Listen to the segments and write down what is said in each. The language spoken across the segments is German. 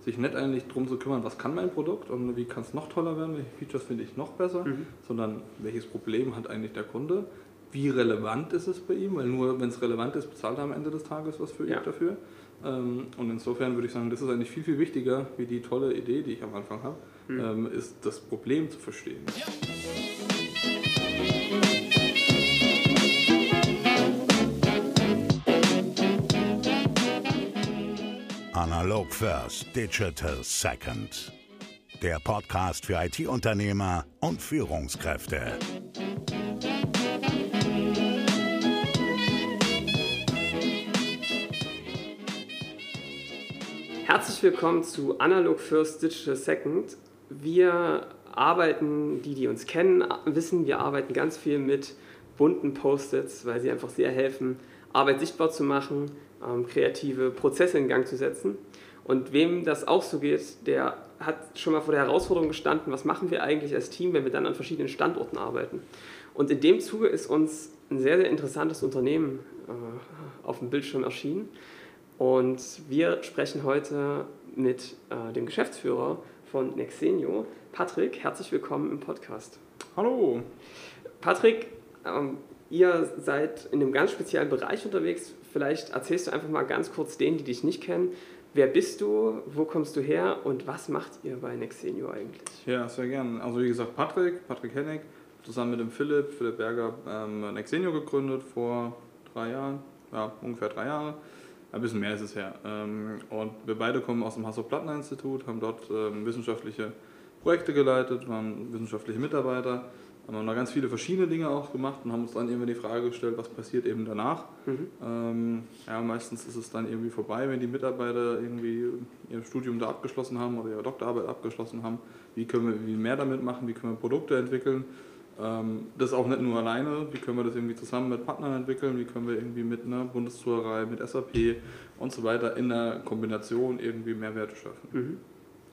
sich nicht eigentlich darum zu kümmern, was kann mein Produkt und wie kann es noch toller werden, welche Features finde ich noch besser, mhm. sondern welches Problem hat eigentlich der Kunde, wie relevant ist es bei ihm, weil nur wenn es relevant ist, bezahlt er am Ende des Tages was für ja. dafür. Ähm, und insofern würde ich sagen, das ist eigentlich viel, viel wichtiger, wie die tolle Idee, die ich am Anfang habe, mhm. ähm, ist das Problem zu verstehen. Ja. Analog First, Digital Second. Der Podcast für IT-Unternehmer und Führungskräfte. Herzlich willkommen zu Analog First, Digital Second. Wir arbeiten, die, die uns kennen, wissen, wir arbeiten ganz viel mit bunten Post-its, weil sie einfach sehr helfen, Arbeit sichtbar zu machen, ähm, kreative Prozesse in Gang zu setzen. Und wem das auch so geht, der hat schon mal vor der Herausforderung gestanden, was machen wir eigentlich als Team, wenn wir dann an verschiedenen Standorten arbeiten. Und in dem Zuge ist uns ein sehr, sehr interessantes Unternehmen äh, auf dem Bildschirm erschienen. Und wir sprechen heute mit äh, dem Geschäftsführer von Nexenio, Patrick. Herzlich willkommen im Podcast. Hallo. Patrick, ähm, ihr seid in einem ganz speziellen Bereich unterwegs. Vielleicht erzählst du einfach mal ganz kurz denen, die dich nicht kennen, Wer bist du, wo kommst du her und was macht ihr bei Nexenio eigentlich? Ja, sehr gerne. Also wie gesagt, Patrick, Patrick Hennig, zusammen mit dem Philipp, Philipp Berger, ähm, Nexenio gegründet vor drei Jahren, ja, ungefähr drei Jahre. Ein bisschen mehr ist es her. Ähm, und wir beide kommen aus dem Hasso-Plattner-Institut, haben dort ähm, wissenschaftliche Projekte geleitet, waren wissenschaftliche Mitarbeiter haben wir noch ganz viele verschiedene Dinge auch gemacht und haben uns dann irgendwie die Frage gestellt, was passiert eben danach. Mhm. Ähm, ja, meistens ist es dann irgendwie vorbei, wenn die Mitarbeiter irgendwie ihr Studium da abgeschlossen haben oder ihre Doktorarbeit abgeschlossen haben. Wie können wir wie mehr damit machen? Wie können wir Produkte entwickeln? Ähm, das auch nicht nur alleine. Wie können wir das irgendwie zusammen mit Partnern entwickeln? Wie können wir irgendwie mit einer Bundeszuhörerei, mit SAP und so weiter in der Kombination irgendwie Mehrwerte schaffen? Mhm.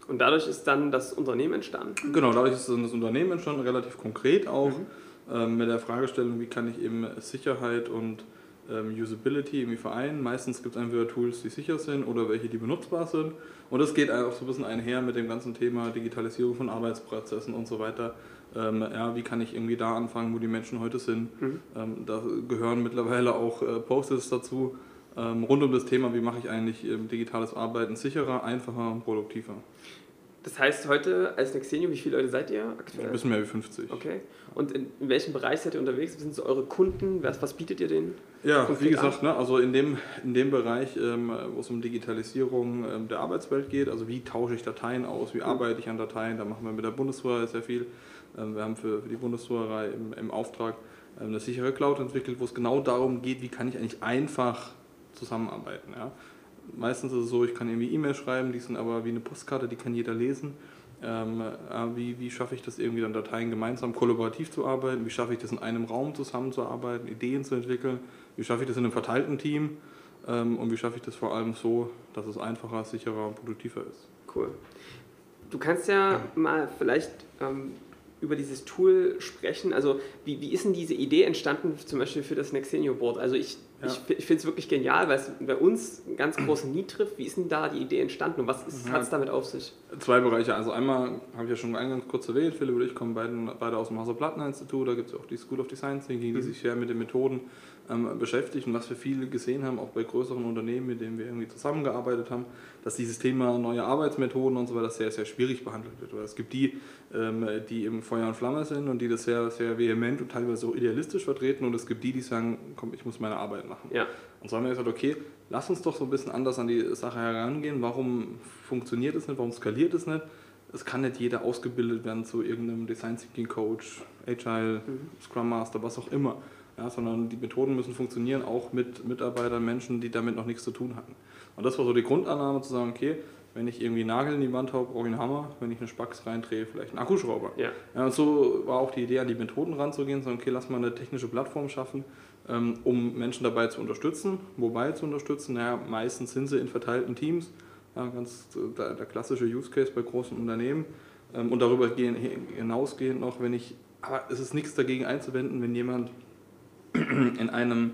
Und dadurch ist dann das Unternehmen entstanden? Genau, dadurch ist dann das Unternehmen entstanden, relativ konkret auch mhm. ähm, mit der Fragestellung, wie kann ich eben Sicherheit und ähm, Usability irgendwie vereinen. Meistens gibt es entweder Tools, die sicher sind oder welche, die benutzbar sind. Und das geht auch so ein bisschen einher mit dem ganzen Thema Digitalisierung von Arbeitsprozessen und so weiter. Ähm, ja, wie kann ich irgendwie da anfangen, wo die Menschen heute sind? Mhm. Ähm, da gehören mittlerweile auch äh, Post-its dazu rund um das Thema, wie mache ich eigentlich ähm, digitales Arbeiten sicherer, einfacher und produktiver. Das heißt, heute als Nexenio, wie viele Leute seid ihr aktuell? Ein bisschen mehr wie 50. Okay. Und in, in welchem Bereich seid ihr unterwegs? Was sind so eure Kunden? Was, was bietet ihr denen? Ja, wie gesagt, ne, also in dem, in dem Bereich, ähm, wo es um Digitalisierung ähm, der Arbeitswelt geht, also wie tausche ich Dateien aus, wie mhm. arbeite ich an Dateien, da machen wir mit der Bundeswehr sehr viel. Ähm, wir haben für, für die Bundeswehrerei im, im Auftrag ähm, eine sichere Cloud entwickelt, wo es genau darum geht, wie kann ich eigentlich einfach zusammenarbeiten. Ja. Meistens ist es so, ich kann irgendwie E-Mails schreiben, die sind aber wie eine Postkarte, die kann jeder lesen. Ähm, äh, wie, wie schaffe ich das irgendwie dann Dateien gemeinsam kollaborativ zu arbeiten? Wie schaffe ich das in einem Raum zusammenzuarbeiten, Ideen zu entwickeln? Wie schaffe ich das in einem verteilten Team? Ähm, und wie schaffe ich das vor allem so, dass es einfacher, sicherer und produktiver ist? Cool. Du kannst ja, ja. mal vielleicht ähm, über dieses Tool sprechen. Also wie, wie ist denn diese Idee entstanden, zum Beispiel für das Nexenio Board? Also ich ja. Ich, ich finde es wirklich genial, weil es bei uns einen ganz großen Need trifft. Wie ist denn da die Idee entstanden und was ja. hat es damit auf sich? Zwei Bereiche. Also einmal habe ich ja schon eingangs kurz erwähnt, Philipp und ich kommen beide, beide aus dem Hauser-Plattner-Institut. Da gibt es auch die School of Design Thinking, die mhm. sich sehr mit den Methoden ähm, beschäftigt. Und was wir viele gesehen haben, auch bei größeren Unternehmen, mit denen wir irgendwie zusammengearbeitet haben, dass dieses Thema neue Arbeitsmethoden und so weiter sehr, sehr schwierig behandelt wird. Weil es gibt die, ähm, die im Feuer und Flamme sind und die das sehr, sehr vehement und teilweise auch idealistisch vertreten. Und es gibt die, die sagen, komm, ich muss meine Arbeit machen. Ja. Und so haben wir gesagt, okay, lass uns doch so ein bisschen anders an die Sache herangehen. Warum funktioniert es nicht? Warum skaliert es nicht? Es kann nicht jeder ausgebildet werden zu irgendeinem Design Thinking Coach, Agile, mhm. Scrum Master, was auch immer. Ja, sondern die Methoden müssen funktionieren, auch mit Mitarbeitern, Menschen, die damit noch nichts zu tun hatten. Und das war so die Grundannahme zu sagen, okay, wenn ich irgendwie Nagel in die Wand habe, brauche ich einen Hammer. Wenn ich eine Spax reindrehe, vielleicht einen Akkuschrauber. Ja. ja. und so war auch die Idee, an die Methoden ranzugehen, sagen, okay, lass mal eine technische Plattform schaffen, ähm, um Menschen dabei zu unterstützen. Wobei zu unterstützen? Naja, meistens sind sie in verteilten Teams. Ja, ganz der, der klassische Use Case bei großen Unternehmen. Ähm, und darüber hinausgehend noch, wenn ich, aber es ist nichts dagegen einzuwenden, wenn jemand in einem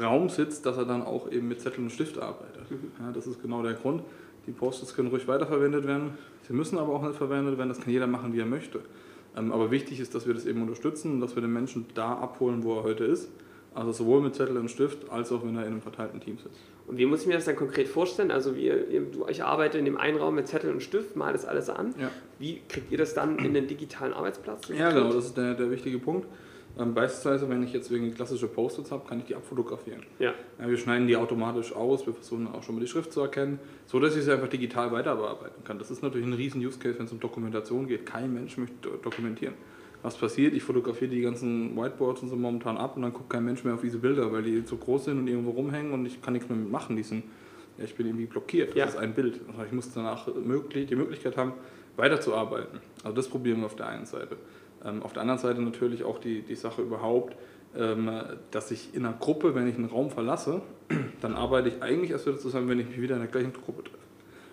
Raum sitzt, dass er dann auch eben mit Zettel und Stift arbeitet. Mhm. Ja, das ist genau der Grund. Die Post-its können ruhig weiterverwendet werden. Sie müssen aber auch nicht verwendet werden. Das kann jeder machen, wie er möchte. Ähm, aber wichtig ist, dass wir das eben unterstützen und dass wir den Menschen da abholen, wo er heute ist. Also sowohl mit Zettel und Stift, als auch wenn er in einem verteilten Team sitzt. Und wie muss ich mir das dann konkret vorstellen? Also wir, ich arbeite in dem einen Raum mit Zettel und Stift, mal das alles an. Ja. Wie kriegt ihr das dann in den digitalen Arbeitsplatz? Ja, genau, das ist der, der wichtige Punkt. Ähm, beispielsweise, wenn ich jetzt wegen klassische Post-its habe, kann ich die abfotografieren. Ja. ja. Wir schneiden die automatisch aus, wir versuchen auch schon mal die Schrift zu erkennen, so dass ich sie einfach digital weiterbearbeiten kann. Das ist natürlich ein riesen Use Case, wenn es um Dokumentation geht. Kein Mensch möchte dokumentieren. Was passiert? Ich fotografiere die ganzen Whiteboards und so momentan ab und dann guckt kein Mensch mehr auf diese Bilder, weil die zu groß sind und irgendwo rumhängen und ich kann nichts mehr mitmachen. Die sind, ja, ich bin irgendwie blockiert. Das ja. ist ein Bild. Ich muss danach möglich, die Möglichkeit haben, weiterzuarbeiten. Also das probieren wir auf der einen Seite. Ähm, auf der anderen Seite natürlich auch die, die Sache überhaupt, ähm, dass ich in einer Gruppe, wenn ich einen Raum verlasse, dann arbeite ich eigentlich erst wieder zusammen, wenn ich mich wieder in der gleichen Gruppe treffe.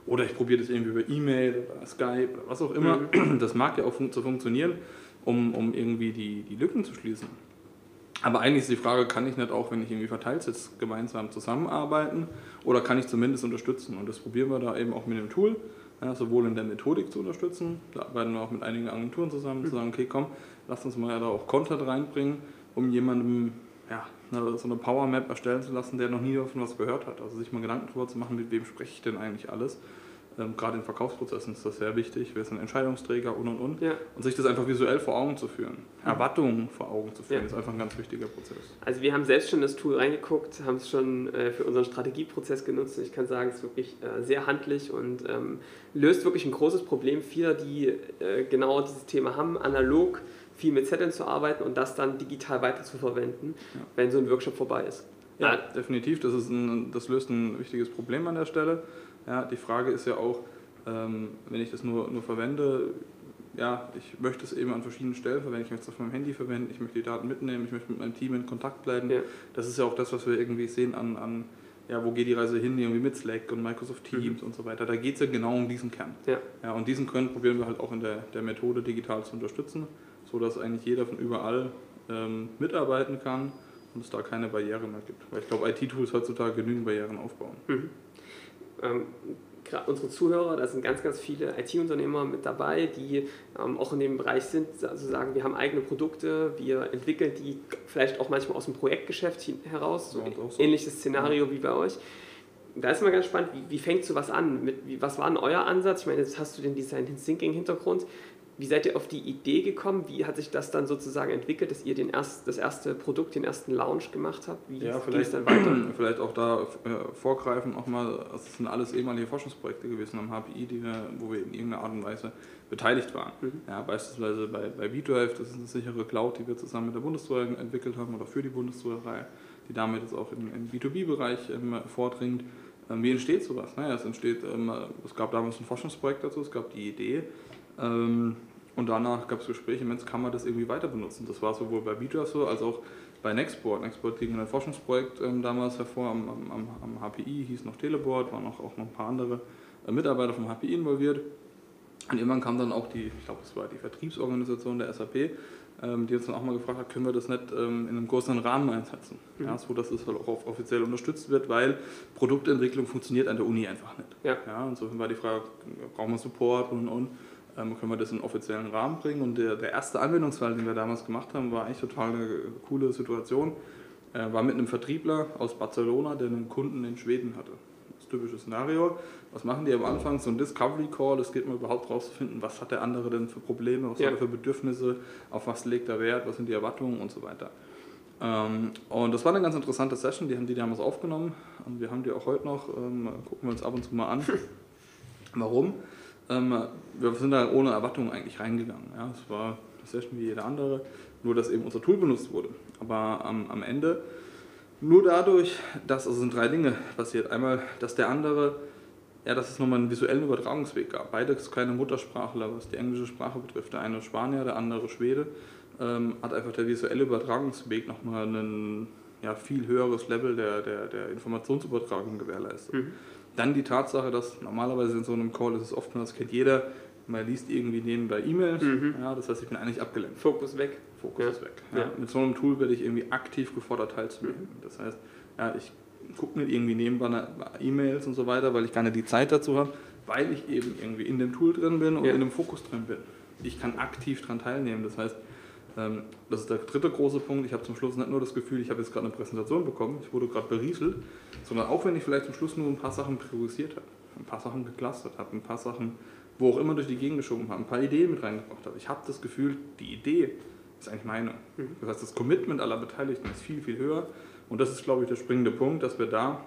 Oder ich probiere das irgendwie über E-Mail oder Skype oder was auch immer. Mhm. Das mag ja auch fun zu funktionieren, um, um irgendwie die, die Lücken zu schließen. Aber eigentlich ist die Frage, kann ich nicht auch, wenn ich irgendwie verteilt sitze, gemeinsam zusammenarbeiten oder kann ich zumindest unterstützen? Und das probieren wir da eben auch mit dem Tool ja, sowohl in der Methodik zu unterstützen, da arbeiten wir auch mit einigen Agenturen zusammen, mhm. zu sagen, okay, komm, lass uns mal da auch Content reinbringen, um jemandem ja, so eine Power Map erstellen zu lassen, der noch nie davon was gehört hat. Also sich mal Gedanken darüber zu machen, mit wem spreche ich denn eigentlich alles ähm, gerade in Verkaufsprozessen ist das sehr wichtig. Ist ein Entscheidungsträger und und und. Ja. Und sich das einfach visuell vor Augen zu führen. Mhm. Erwartungen vor Augen zu führen, ja. ist einfach ein ganz wichtiger Prozess. Also wir haben selbst schon das Tool reingeguckt, haben es schon äh, für unseren Strategieprozess genutzt. Ich kann sagen, es ist wirklich äh, sehr handlich und ähm, löst wirklich ein großes Problem vieler, die äh, genau dieses Thema haben, analog viel mit Zetteln zu arbeiten und das dann digital weiter zu verwenden, ja. wenn so ein Workshop vorbei ist. Ja, definitiv. Das, ist ein, das löst ein wichtiges Problem an der Stelle. Ja, die Frage ist ja auch, ähm, wenn ich das nur, nur verwende, ja, ich möchte es eben an verschiedenen Stellen verwenden. Ich möchte es auf meinem Handy verwenden, ich möchte die Daten mitnehmen, ich möchte mit meinem Team in Kontakt bleiben. Ja. Das ist ja auch das, was wir irgendwie sehen an, an ja, wo geht die Reise hin, irgendwie mit Slack und Microsoft Teams mhm. und so weiter. Da geht es ja genau um diesen Kern. Ja. Ja, und diesen Kern probieren wir halt auch in der, der Methode digital zu unterstützen, sodass eigentlich jeder von überall ähm, mitarbeiten kann und es da keine Barrieren mehr gibt. Weil ich glaube, IT-Tools heutzutage genügend Barrieren aufbauen. Mhm ähm, unsere Zuhörer, da sind ganz, ganz viele IT-Unternehmer mit dabei, die ähm, auch in dem Bereich sind, also sagen, wir haben eigene Produkte, wir entwickeln die vielleicht auch manchmal aus dem Projektgeschäft heraus, so ja, so. ähnliches Szenario ja. wie bei euch. Da ist immer ganz spannend, wie, wie fängt sowas an? Mit, wie, was war denn euer Ansatz? Ich meine, jetzt hast du den Design Thinking Hintergrund. Wie seid ihr auf die Idee gekommen? Wie hat sich das dann sozusagen entwickelt, dass ihr den erst, das erste Produkt, den ersten Launch gemacht habt? Wie ja, es dann weiter? Vielleicht auch da äh, vorgreifen, auch mal, das sind alles ehemalige Forschungsprojekte gewesen am HPI, die wir, wo wir in irgendeiner Art und Weise beteiligt waren. Mhm. Ja, beispielsweise bei, bei VDrive, das ist eine sichere Cloud, die wir zusammen mit der Bundeswehr entwickelt haben oder für die Bundeswehrreihe, die damit jetzt auch im, im B2B-Bereich ähm, vordringt. Ähm, wie entsteht sowas? Naja, es entsteht, ähm, es gab damals ein Forschungsprojekt dazu, es gab die Idee, ähm, und danach gab es Gespräche, Mensch, kann man das irgendwie weiter benutzen? Das war sowohl bei Bidra so, als auch bei Nextboard. Nextboard ging ein Forschungsprojekt ähm, damals hervor am, am, am, HPI, hieß noch Teleboard, waren auch, auch noch ein paar andere äh, Mitarbeiter vom HPI involviert. Und irgendwann kam dann auch die, ich glaube, es war die Vertriebsorganisation der SAP, ähm, die uns dann auch mal gefragt hat, können wir das nicht ähm, in einem größeren Rahmen einsetzen? Mhm. Ja, so dass es halt auch offiziell unterstützt wird, weil Produktentwicklung funktioniert an der Uni einfach nicht. Ja. Ja, insofern war die Frage, brauchen wir Support und und können wir das in einen offiziellen Rahmen bringen. Und der, der erste Anwendungsfall, den wir damals gemacht haben, war eigentlich total eine coole Situation. Äh, war mit einem Vertriebler aus Barcelona, der einen Kunden in Schweden hatte. Das typische Szenario. Was machen die am Anfang? So ein Discovery Call, es geht mal überhaupt rauszufinden, was hat der andere denn für Probleme, was ja. hat er für Bedürfnisse, auf was legt er Wert, was sind die Erwartungen und so weiter. Ähm, und das war eine ganz interessante Session, die haben die damals aufgenommen und wir haben die auch heute noch, ähm, gucken wir uns ab und zu mal an. Warum? Ähm, wir sind da ohne Erwartung eigentlich reingegangen. Ja. Es war eine Session wie jede andere, nur dass eben unser Tool benutzt wurde. Aber am, am Ende nur dadurch, dass, also sind drei Dinge passiert. Einmal, dass der andere, ja, dass es nochmal einen visuellen Übertragungsweg gab. Beides keine Muttersprachler, was die englische Sprache betrifft. Der eine Spanier, der andere Schwede. Ähm, hat einfach der visuelle Übertragungsweg nochmal ein ja, viel höheres Level der, der, der Informationsübertragung gewährleistet. Mhm. Dann die Tatsache, dass normalerweise in so einem Call ist es oftmals, kennt jeder, man liest irgendwie nebenbei E-Mails, mhm. ja, das heißt, ich bin eigentlich abgelenkt. Fokus weg. Fokus ja. ist weg. Ja. Ja. Mit so einem Tool werde ich irgendwie aktiv gefordert teilzunehmen. Mhm. Das heißt, ja, ich gucke nicht irgendwie nebenbei E-Mails und so weiter, weil ich gar nicht die Zeit dazu habe, weil ich eben irgendwie in dem Tool drin bin und in dem Fokus drin bin. Ich kann aktiv daran teilnehmen. Das heißt, das ist der dritte große Punkt. Ich habe zum Schluss nicht nur das Gefühl, ich habe jetzt gerade eine Präsentation bekommen, ich wurde gerade berieselt, sondern auch wenn ich vielleicht zum Schluss nur ein paar Sachen priorisiert habe, ein paar Sachen geclustert habe, ein paar Sachen, wo auch immer durch die Gegend geschoben habe, ein paar Ideen mit reingebracht habe. Ich habe das Gefühl, die Idee ist eigentlich meine. Mhm. Das heißt, das Commitment aller Beteiligten ist viel, viel höher. Und das ist, glaube ich, der springende Punkt, dass wir da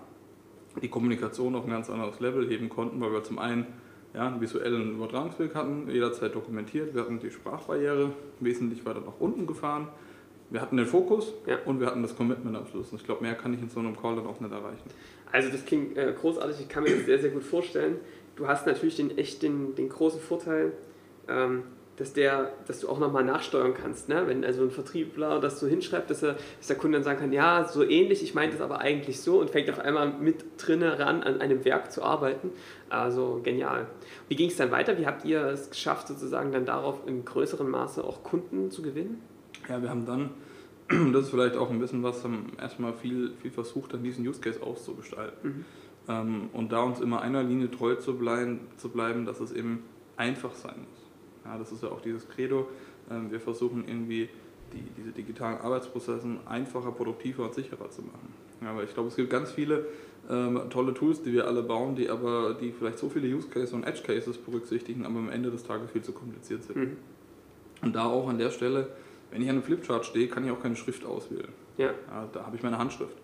die Kommunikation auf ein ganz anderes Level heben konnten, weil wir zum einen ja, einen visuellen Übertragungsweg hatten, jederzeit dokumentiert. Wir hatten die Sprachbarriere wesentlich weiter nach unten gefahren. Wir hatten den Fokus ja. und wir hatten das Commitment am Schluss. Und ich glaube, mehr kann ich in so einem Call dann auch nicht erreichen. Also das klingt äh, großartig, ich kann mir das sehr, sehr gut vorstellen. Du hast natürlich den, echt den, den großen Vorteil, ähm, dass, der, dass du auch nochmal nachsteuern kannst. Ne? Wenn also ein Vertriebler das so hinschreibt, dass, er, dass der Kunde dann sagen kann, ja, so ähnlich, ich meinte es aber eigentlich so und fängt auf einmal mit drinne ran, an einem Werk zu arbeiten. Also genial. Wie ging es dann weiter? Wie habt ihr es geschafft, sozusagen dann darauf im größeren Maße auch Kunden zu gewinnen? Ja, wir haben dann, das ist vielleicht auch ein bisschen was, haben erstmal viel, viel versucht, an diesen Use Case auszugestalten. Mhm. Ähm, und da uns immer einer Linie treu zu bleiben, zu bleiben, dass es eben einfach sein muss. Ja, das ist ja auch dieses Credo. Ähm, wir versuchen irgendwie die, diese digitalen Arbeitsprozesse einfacher, produktiver und sicherer zu machen. Ja, aber ich glaube, es gibt ganz viele ähm, tolle Tools, die wir alle bauen, die aber die vielleicht so viele Use Cases und Edge Cases berücksichtigen, aber am Ende des Tages viel zu kompliziert sind. Mhm. Und da auch an der Stelle, wenn ich an einem Flipchart stehe, kann ich auch keine Schrift auswählen. Ja. ja da habe ich meine Handschrift.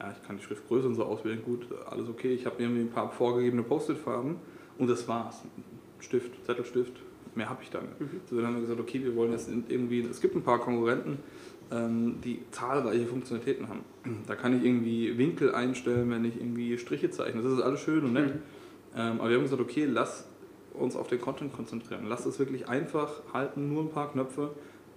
Ja, ich kann die Schriftgröße und so auswählen, gut, alles okay. Ich habe irgendwie ein paar vorgegebene Post-it-Farben und das war's. Stift, Zettelstift, mehr habe ich dann. Mhm. So, dann haben wir gesagt, okay, wir wollen jetzt irgendwie, es gibt ein paar Konkurrenten, ähm, die zahlreiche Funktionalitäten haben. Da kann ich irgendwie Winkel einstellen, wenn ich irgendwie Striche zeichne. Das ist alles schön und nett. Mhm. Ähm, aber wir haben gesagt, okay, lass uns auf den Content konzentrieren. Lass es wirklich einfach halten, nur ein paar Knöpfe.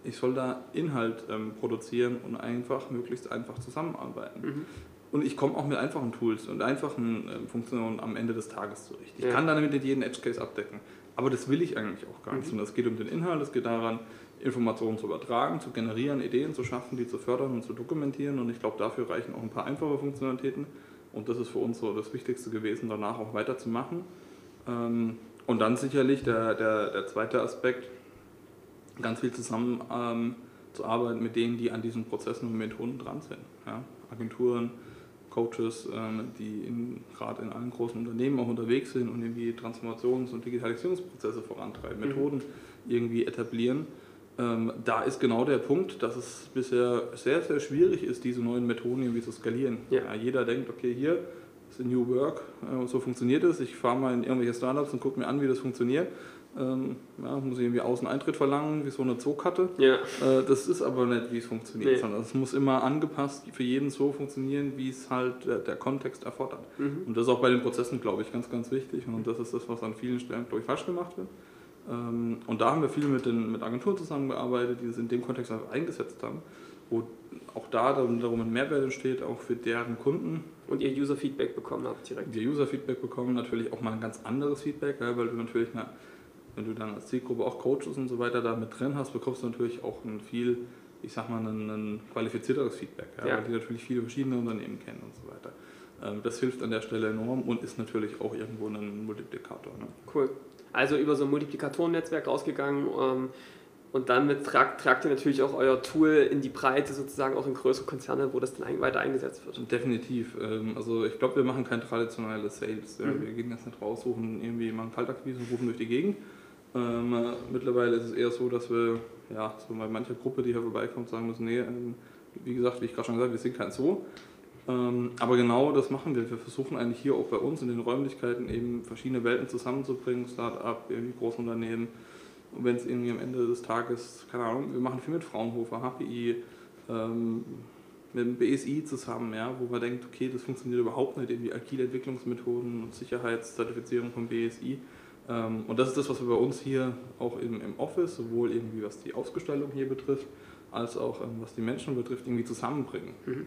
Ich soll da Inhalt ähm, produzieren und einfach, möglichst einfach zusammenarbeiten. Mhm. Und ich komme auch mit einfachen Tools und einfachen äh, Funktionen am Ende des Tages zurecht. Ich ja. kann damit nicht jeden Edge Case abdecken. Aber das will ich eigentlich auch gar nicht. Mhm. Es geht um den Inhalt, es geht daran, Informationen zu übertragen, zu generieren, Ideen zu schaffen, die zu fördern und zu dokumentieren. Und ich glaube, dafür reichen auch ein paar einfache Funktionalitäten. Und das ist für uns so das Wichtigste gewesen, danach auch weiterzumachen. Ähm, und dann sicherlich der, der, der zweite Aspekt, ganz viel zusammen ähm, zu arbeiten mit denen, die an diesen Prozessen und Methoden dran sind. Ja? Agenturen, Coaches, ähm, die gerade in allen großen Unternehmen auch unterwegs sind und irgendwie Transformations- und Digitalisierungsprozesse vorantreiben, mhm. Methoden irgendwie etablieren. Ähm, da ist genau der Punkt, dass es bisher sehr, sehr schwierig ist, diese neuen Methoden irgendwie zu skalieren. Ja. Jeder denkt, okay, hier ist New Work, äh, so funktioniert es. Ich fahre mal in irgendwelche Startups und gucke mir an, wie das funktioniert ähm, ja, muss ich irgendwie Außeneintritt verlangen, wie so eine Zookarte. Ja. Äh, das ist aber nicht, wie es funktioniert, nee. sondern es muss immer angepasst für jeden so funktionieren, wie es halt der, der Kontext erfordert. Mhm. Und das ist auch bei den Prozessen, glaube ich, ganz, ganz wichtig. Und das ist das, was an vielen Stellen, glaube ich, falsch gemacht wird. Ähm, und da haben wir viel mit, den, mit Agenturen zusammengearbeitet, die das in dem Kontext eingesetzt haben, wo auch da darum ein Mehrwert entsteht, auch für deren Kunden. Und ihr User-Feedback bekommen habt direkt. Wir User-Feedback bekommen, natürlich auch mal ein ganz anderes Feedback, weil du natürlich eine wenn du dann als Zielgruppe auch Coaches und so weiter da mit drin hast, bekommst du natürlich auch ein viel, ich sag mal, ein, ein qualifizierteres Feedback, ja, ja. weil die natürlich viele verschiedene Unternehmen kennen und so weiter. Ähm, das hilft an der Stelle enorm und ist natürlich auch irgendwo ein Multiplikator. Ne? Cool. Also über so ein Multiplikatoren-Netzwerk rausgegangen ähm, und dann tragt, tragt ihr natürlich auch euer Tool in die Breite, sozusagen auch in größere Konzerne, wo das dann weiter eingesetzt wird. Definitiv. Ähm, also ich glaube, wir machen kein traditionelles Sales. Mhm. Wir gehen jetzt nicht raus, suchen irgendwie mal einen Kaltakquise und rufen durch die Gegend, ähm, mittlerweile ist es eher so, dass wir, ja, so bei mancher Gruppe, die hier vorbeikommt, sagen müssen, nee, ähm, wie gesagt, wie ich gerade schon gesagt habe, wir sind kein Zoo. Ähm, aber genau das machen wir. Wir versuchen eigentlich hier auch bei uns in den Räumlichkeiten eben verschiedene Welten zusammenzubringen, Start-up, irgendwie Großunternehmen. Und wenn es irgendwie am Ende des Tages, keine Ahnung, wir machen viel mit Fraunhofer, HPI, ähm, mit dem BSI zusammen, ja, wo man denkt, okay, das funktioniert überhaupt nicht, irgendwie agile Entwicklungsmethoden und Sicherheitszertifizierung vom BSI. Ähm, und das ist das, was wir bei uns hier auch im, im Office, sowohl irgendwie was die Ausgestaltung hier betrifft, als auch ähm, was die Menschen betrifft, irgendwie zusammenbringen. Mhm.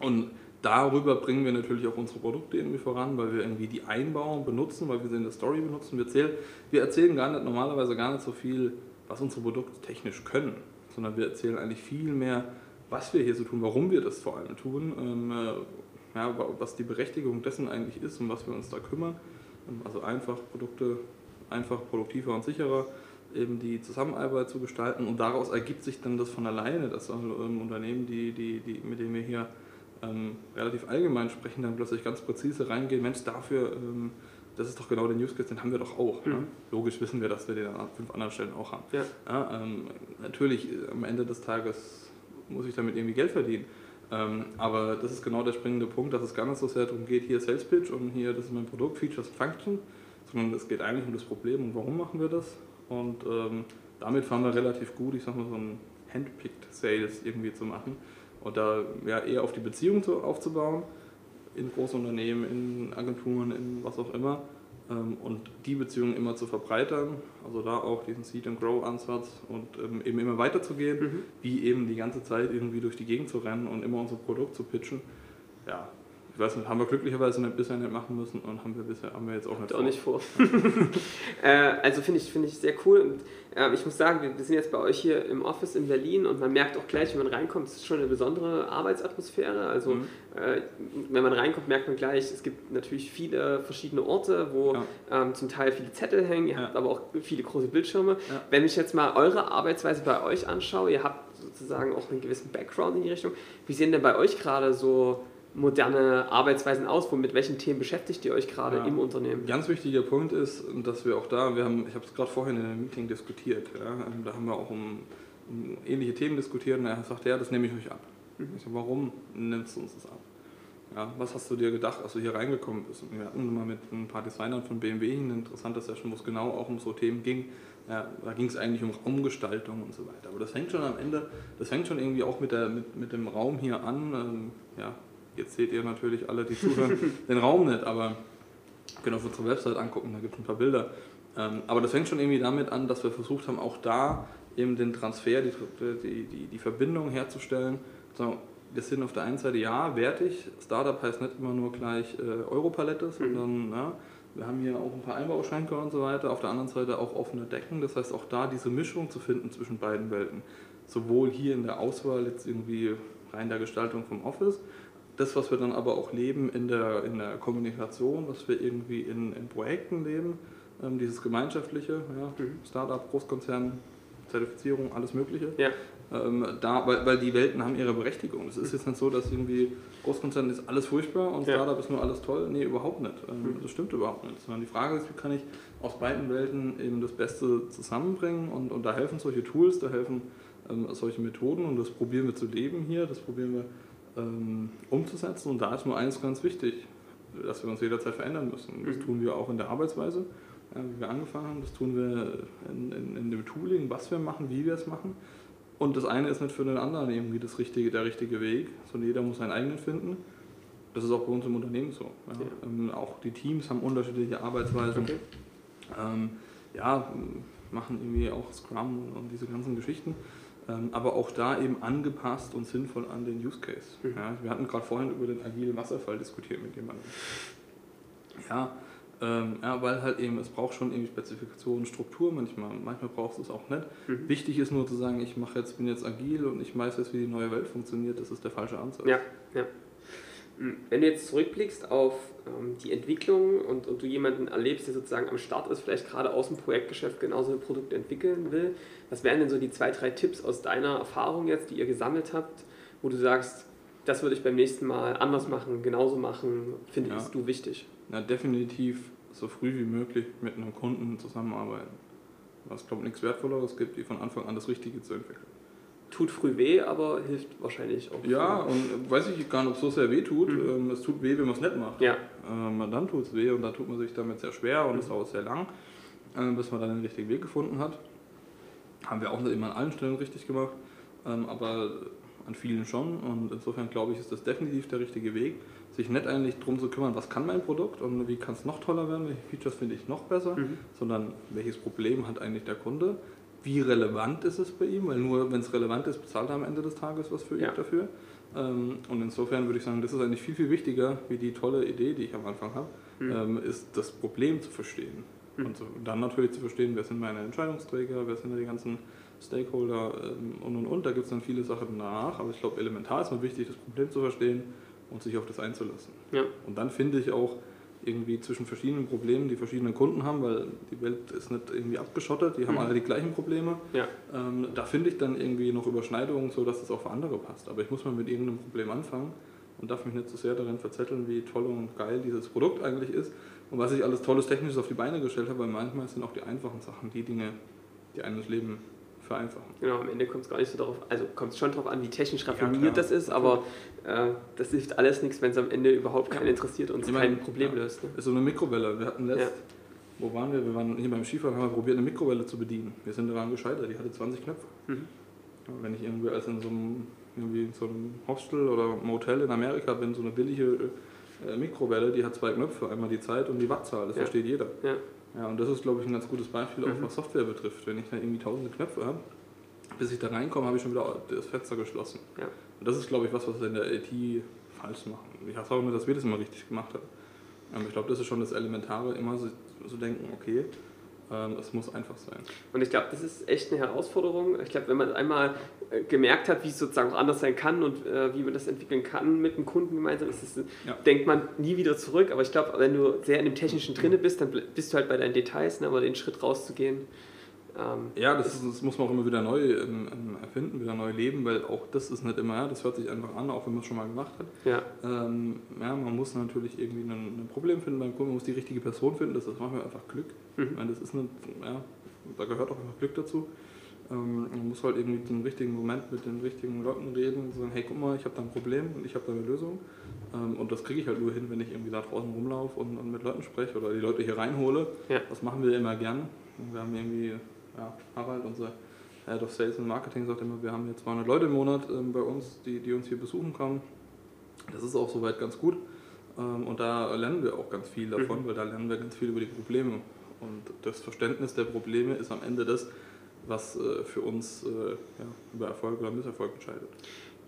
Und darüber bringen wir natürlich auch unsere Produkte irgendwie voran, weil wir irgendwie die einbauen, benutzen, weil wir sie in der Story benutzen. Wir erzählen, wir erzählen gar nicht, normalerweise gar nicht so viel, was unsere Produkte technisch können, sondern wir erzählen eigentlich viel mehr, was wir hier so tun, warum wir das vor allem tun. Ähm, äh, ja, was die Berechtigung dessen eigentlich ist und was wir uns da kümmern. Also einfach Produkte, einfach produktiver und sicherer eben die Zusammenarbeit zu gestalten und daraus ergibt sich dann das von alleine, dass ähm, Unternehmen, die, die, die, mit denen wir hier ähm, relativ allgemein sprechen, dann plötzlich ganz präzise reingehen, Mensch, dafür, ähm, das ist doch genau der Use Case, den haben wir doch auch. Mhm. Ne? Logisch wissen wir, dass wir den an fünf anderen Stellen auch haben. Ja. Ja, ähm, natürlich, äh, am Ende des Tages muss ich damit irgendwie Geld verdienen. Ähm, aber das ist genau der springende Punkt, dass es gar nicht so sehr darum geht, hier Sales Pitch und hier, das ist mein Produkt, Features Function, sondern es geht eigentlich um das Problem und warum machen wir das. Und ähm, damit fahren wir relativ gut, ich sag mal, so ein Handpicked Sales irgendwie zu machen und da ja, eher auf die Beziehung zu, aufzubauen, in Großunternehmen, in Agenturen, in was auch immer. Ähm, und die Beziehung immer zu verbreitern, also da auch diesen Seed and Grow Ansatz und ähm, eben immer weiterzugehen, mhm. wie eben die ganze Zeit irgendwie durch die Gegend zu rennen und immer unser Produkt zu pitchen. Ja, ich weiß nicht, haben wir glücklicherweise nicht, bisher nicht machen müssen und haben wir bisher haben wir jetzt auch nicht auch Nicht vor. äh, also finde ich, find ich sehr cool. Und, ich muss sagen, wir, wir, sind jetzt bei euch hier im Office in Berlin und man merkt auch gleich, wenn man reinkommt, es ist schon eine besondere Arbeitsatmosphäre. Also mhm. äh, wenn man reinkommt, merkt man gleich, es gibt natürlich viele verschiedene Orte, wo ja. ähm, zum Teil viele Zettel hängen, ihr ja. habt aber auch viele große Bildschirme. Ja. Wenn ich jetzt mal eure Arbeitsweise bei euch anschaue, ihr habt sozusagen auch einen gewissen Background in die Richtung. Wie sehen denn bei euch gerade so moderne Arbeitsweisen aus? Mit welchen Themen beschäftigt ihr euch gerade ja. im Unternehmen? Ganz wichtiger Punkt ist, dass wir auch da, wir haben, ich habe es gerade vorhin in einem Meeting diskutiert, ja, ähm, da haben wir auch um, um, ähnliche Themen diskutiert und er sagt, ja, das nehme ich euch ab. Mhm. Ich sage, warum nimmst du uns das ab? Ja, was hast du dir gedacht, als du hier reingekommen bist? Und wir hatten mal mit ein paar Designern von BMW eine interessante Session, wo es genau auch um so Themen ging. Ja, da ging es eigentlich um Raumgestaltung und so weiter. Aber das fängt schon am Ende, das fängt schon irgendwie auch mit, der, mit, mit dem Raum hier an. Ähm, ja, Jetzt seht ihr natürlich alle, die zuhören, den Raum nicht, aber könnt auf unserer Website angucken, da gibt es ein paar Bilder. Ähm, aber das fängt schon irgendwie damit an, dass wir versucht haben, auch da eben den Transfer, die, die, die, die Verbindung herzustellen. So, wir sind auf der einen Seite ja wertig, Startup heißt nicht immer nur gleich äh, Europalette, mhm. sondern mhm. ja, wir haben hier auch ein paar Einbauschränke und so weiter, auf der anderen Seite auch offene Decken, das heißt auch da diese Mischung zu finden zwischen beiden Welten. Sowohl hier in der Auswahl, jetzt irgendwie rein der Gestaltung vom Office, das, was wir dann aber auch leben in der, in der Kommunikation, was wir irgendwie in, in Projekten leben, ähm, dieses gemeinschaftliche, ja, mhm. Startup, Großkonzern, Zertifizierung, alles Mögliche. Ja. Ähm, da, weil, weil die Welten haben ihre Berechtigung. Es ist jetzt nicht so, dass irgendwie Großkonzern ist alles furchtbar und ja. Startup ist nur alles toll. Nee, überhaupt nicht. Ähm, mhm. Das stimmt überhaupt nicht. Sondern die Frage ist, wie kann ich aus beiden Welten eben das Beste zusammenbringen und, und da helfen solche Tools, da helfen ähm, solche Methoden und das probieren wir zu leben hier, das probieren wir ähm, umzusetzen. Und da ist nur eines ganz wichtig, dass wir uns jederzeit verändern müssen. Das mhm. tun wir auch in der Arbeitsweise, ja, wie wir angefangen haben. Das tun wir in, in, in, dem Tooling, was wir machen, wie wir es machen. Und das eine ist nicht für den anderen irgendwie das richtige, der richtige Weg, sondern jeder muss seinen eigenen finden. Das ist auch bei uns im Unternehmen so. Ja. Ja. Ähm, auch die Teams haben unterschiedliche Arbeitsweisen. Okay. Ähm, ja, machen irgendwie auch Scrum und diese ganzen Geschichten. Ähm, aber auch da eben angepasst und sinnvoll an den Use Case. Mhm. Ja, wir hatten gerade vorhin über den agilen Wasserfall diskutiert mit jemandem. Ja, ähm, ja, weil halt eben, es braucht schon irgendwie Spezifikationen, Struktur manchmal. Manchmal brauchst du es auch nicht. Mhm. Wichtig ist nur zu sagen, ich mache jetzt, bin jetzt agil und ich weiß jetzt, wie die neue Welt funktioniert. Das ist der falsche Ansatz. Ja, ja. Wenn du jetzt zurückblickst auf ähm, die Entwicklung und, und, du jemanden erlebst, der sozusagen am Start ist, vielleicht gerade aus dem Projektgeschäft genauso ein Produkt entwickeln will, was wären denn so die zwei, drei Tipps aus deiner Erfahrung jetzt, die ihr gesammelt habt, wo du sagst, das würde ich beim nächsten Mal anders machen, genauso machen, findest ja. du wichtig? Ja, definitiv so früh wie möglich mit einem Kunden zusammenarbeiten. Was, glaube ich, nichts Wertvolleres gibt, wie von Anfang an das Richtige zu entwickeln tut früh weh, aber hilft wahrscheinlich auch. Ja, früh. und weiß ich gar nicht, ob es so sehr weh tut. Mhm. Ähm, es tut weh, wenn man es nicht macht. Ja. Ähm, dann tut es weh und dann tut man sich damit sehr schwer und es mhm. dauert sehr lang, äh, bis man dann den richtigen Weg gefunden hat. Haben wir auch nicht immer an allen Stellen richtig gemacht, ähm, aber an vielen schon. Und insofern glaube ich, ist das definitiv der richtige Weg, sich nicht eigentlich darum zu kümmern, was kann mein Produkt und wie kann es noch toller werden, welche Features finde ich noch besser, mhm. sondern welches Problem hat eigentlich der Kunde, wie relevant ist es bei ihm, weil nur wenn es relevant ist, bezahlt er am Ende des Tages was für ja. dafür. Ähm, und insofern würde ich sagen, das ist eigentlich viel, viel wichtiger, wie die tolle Idee, die ich am Anfang habe, mhm. Ähm, ist das Problem zu verstehen. Mhm. Und dann natürlich zu verstehen, wer sind meine Entscheidungsträger, wer sind die ganzen Stakeholder ähm, und und und. Da gibt es dann viele Sachen nach, aber ich glaube, elementar ist mal wichtig, das Problem zu verstehen und sich auf das einzulassen. Ja. Und dann finde ich auch irgendwie zwischen verschiedenen Problemen, die verschiedene Kunden haben, weil die Welt ist nicht irgendwie abgeschottet, die haben Mhm. alle die gleichen Probleme. Ja. Ähm, da finde ich dann irgendwie noch Überschneidungen, so dass es auch für andere passt. Aber ich muss mal mit irgendeinem Problem anfangen und darf mich nicht so sehr darin verzetteln, wie toll und geil dieses Produkt eigentlich ist und was ich alles Tolles Technisches auf die Beine gestellt habe, weil manchmal sind auch die einfachen Sachen die Dinge, die einem das Leben vereinfachen. Genau, am Ende kommt es gar nicht so darauf, also kommt es schon darauf an, wie technisch raffiniert das ist, aber äh, das hilft alles nichts, wenn es am Ende überhaupt keinen interessiert und es kein Problem ja. löst. Ne? ist so eine Mikrowelle. Wir hatten letzt, Ja. wo waren wir? Wir waren hier beim Skifahren, haben wir probiert, eine Mikrowelle zu bedienen. Wir sind daran gescheitert, die hatte 20 Knöpfe. Mhm. Ja, Wenn ich irgendwie als in so einem, irgendwie in so einem Hostel oder Motel in Amerika bin, so eine billige äh, Mikrowelle, die hat zwei Knöpfe, einmal die Zeit und die Wattzahl, das Ja. versteht jeder. Ja. Ja, und das ist, glaube ich, ein ganz gutes Beispiel, auch Mhm. was Software betrifft. Wenn ich da irgendwie tausende Knöpfe habe, bis ich da reinkomme, habe ich schon wieder das Fenster geschlossen. Ja. Und das ist, glaube ich, was, was wir in der IT falsch machen. Ich sage auch nur, dass wir das immer richtig gemacht haben. Aber ich glaube, das ist schon das Elementare, immer so, so denken, okay, es muss einfach sein. Und ich glaube, das ist echt eine Herausforderung. Ich glaube, wenn man einmal äh, gemerkt hat, wie es sozusagen auch anders sein kann und äh, wie man das entwickeln kann mit dem Kunden gemeinsam, ist es, Ja. denkt man nie wieder zurück. Aber ich glaube, wenn du sehr in dem Technischen drinne bist, dann bist du halt bei deinen Details, ne, aber den Schritt rauszugehen. Ähm, Ja, das, ist, das muss man auch immer wieder neu ähm, ähm, erfinden, wieder neu leben, weil auch das ist nicht immer, ja, das hört sich einfach an, auch wenn man es schon mal gemacht hat. ja, Ähm, ja, man muss natürlich irgendwie ein, ein Problem finden beim Kunden, man muss die richtige Person finden, das, das macht mir einfach Glück. Mhm. Ich meine, das ist nicht, ja, da gehört auch einfach Glück dazu. Ähm, man muss halt irgendwie den richtigen Moment mit den richtigen Leuten reden und sagen, hey, guck mal, ich habe da ein Problem und ich habe da eine Lösung. Ähm, und das kriege ich halt nur hin, wenn ich irgendwie da draußen rumlaufe und, und mit Leuten spreche oder die Leute hier reinhole. Ja. Das machen wir immer gern. Wir haben irgendwie, ja, Harald, unser Head of Sales und Marketing, sagt immer, wir haben hier 200 Leute im Monat ähm, bei uns, die, die uns hier besuchen kommen. Das ist auch soweit ganz gut. Ähm, und da lernen wir auch ganz viel davon, Mhm. weil da lernen wir ganz viel über die Probleme. Und das Verständnis der Probleme ist am Ende das, was äh, für uns äh, ja, über Erfolg oder Misserfolg entscheidet.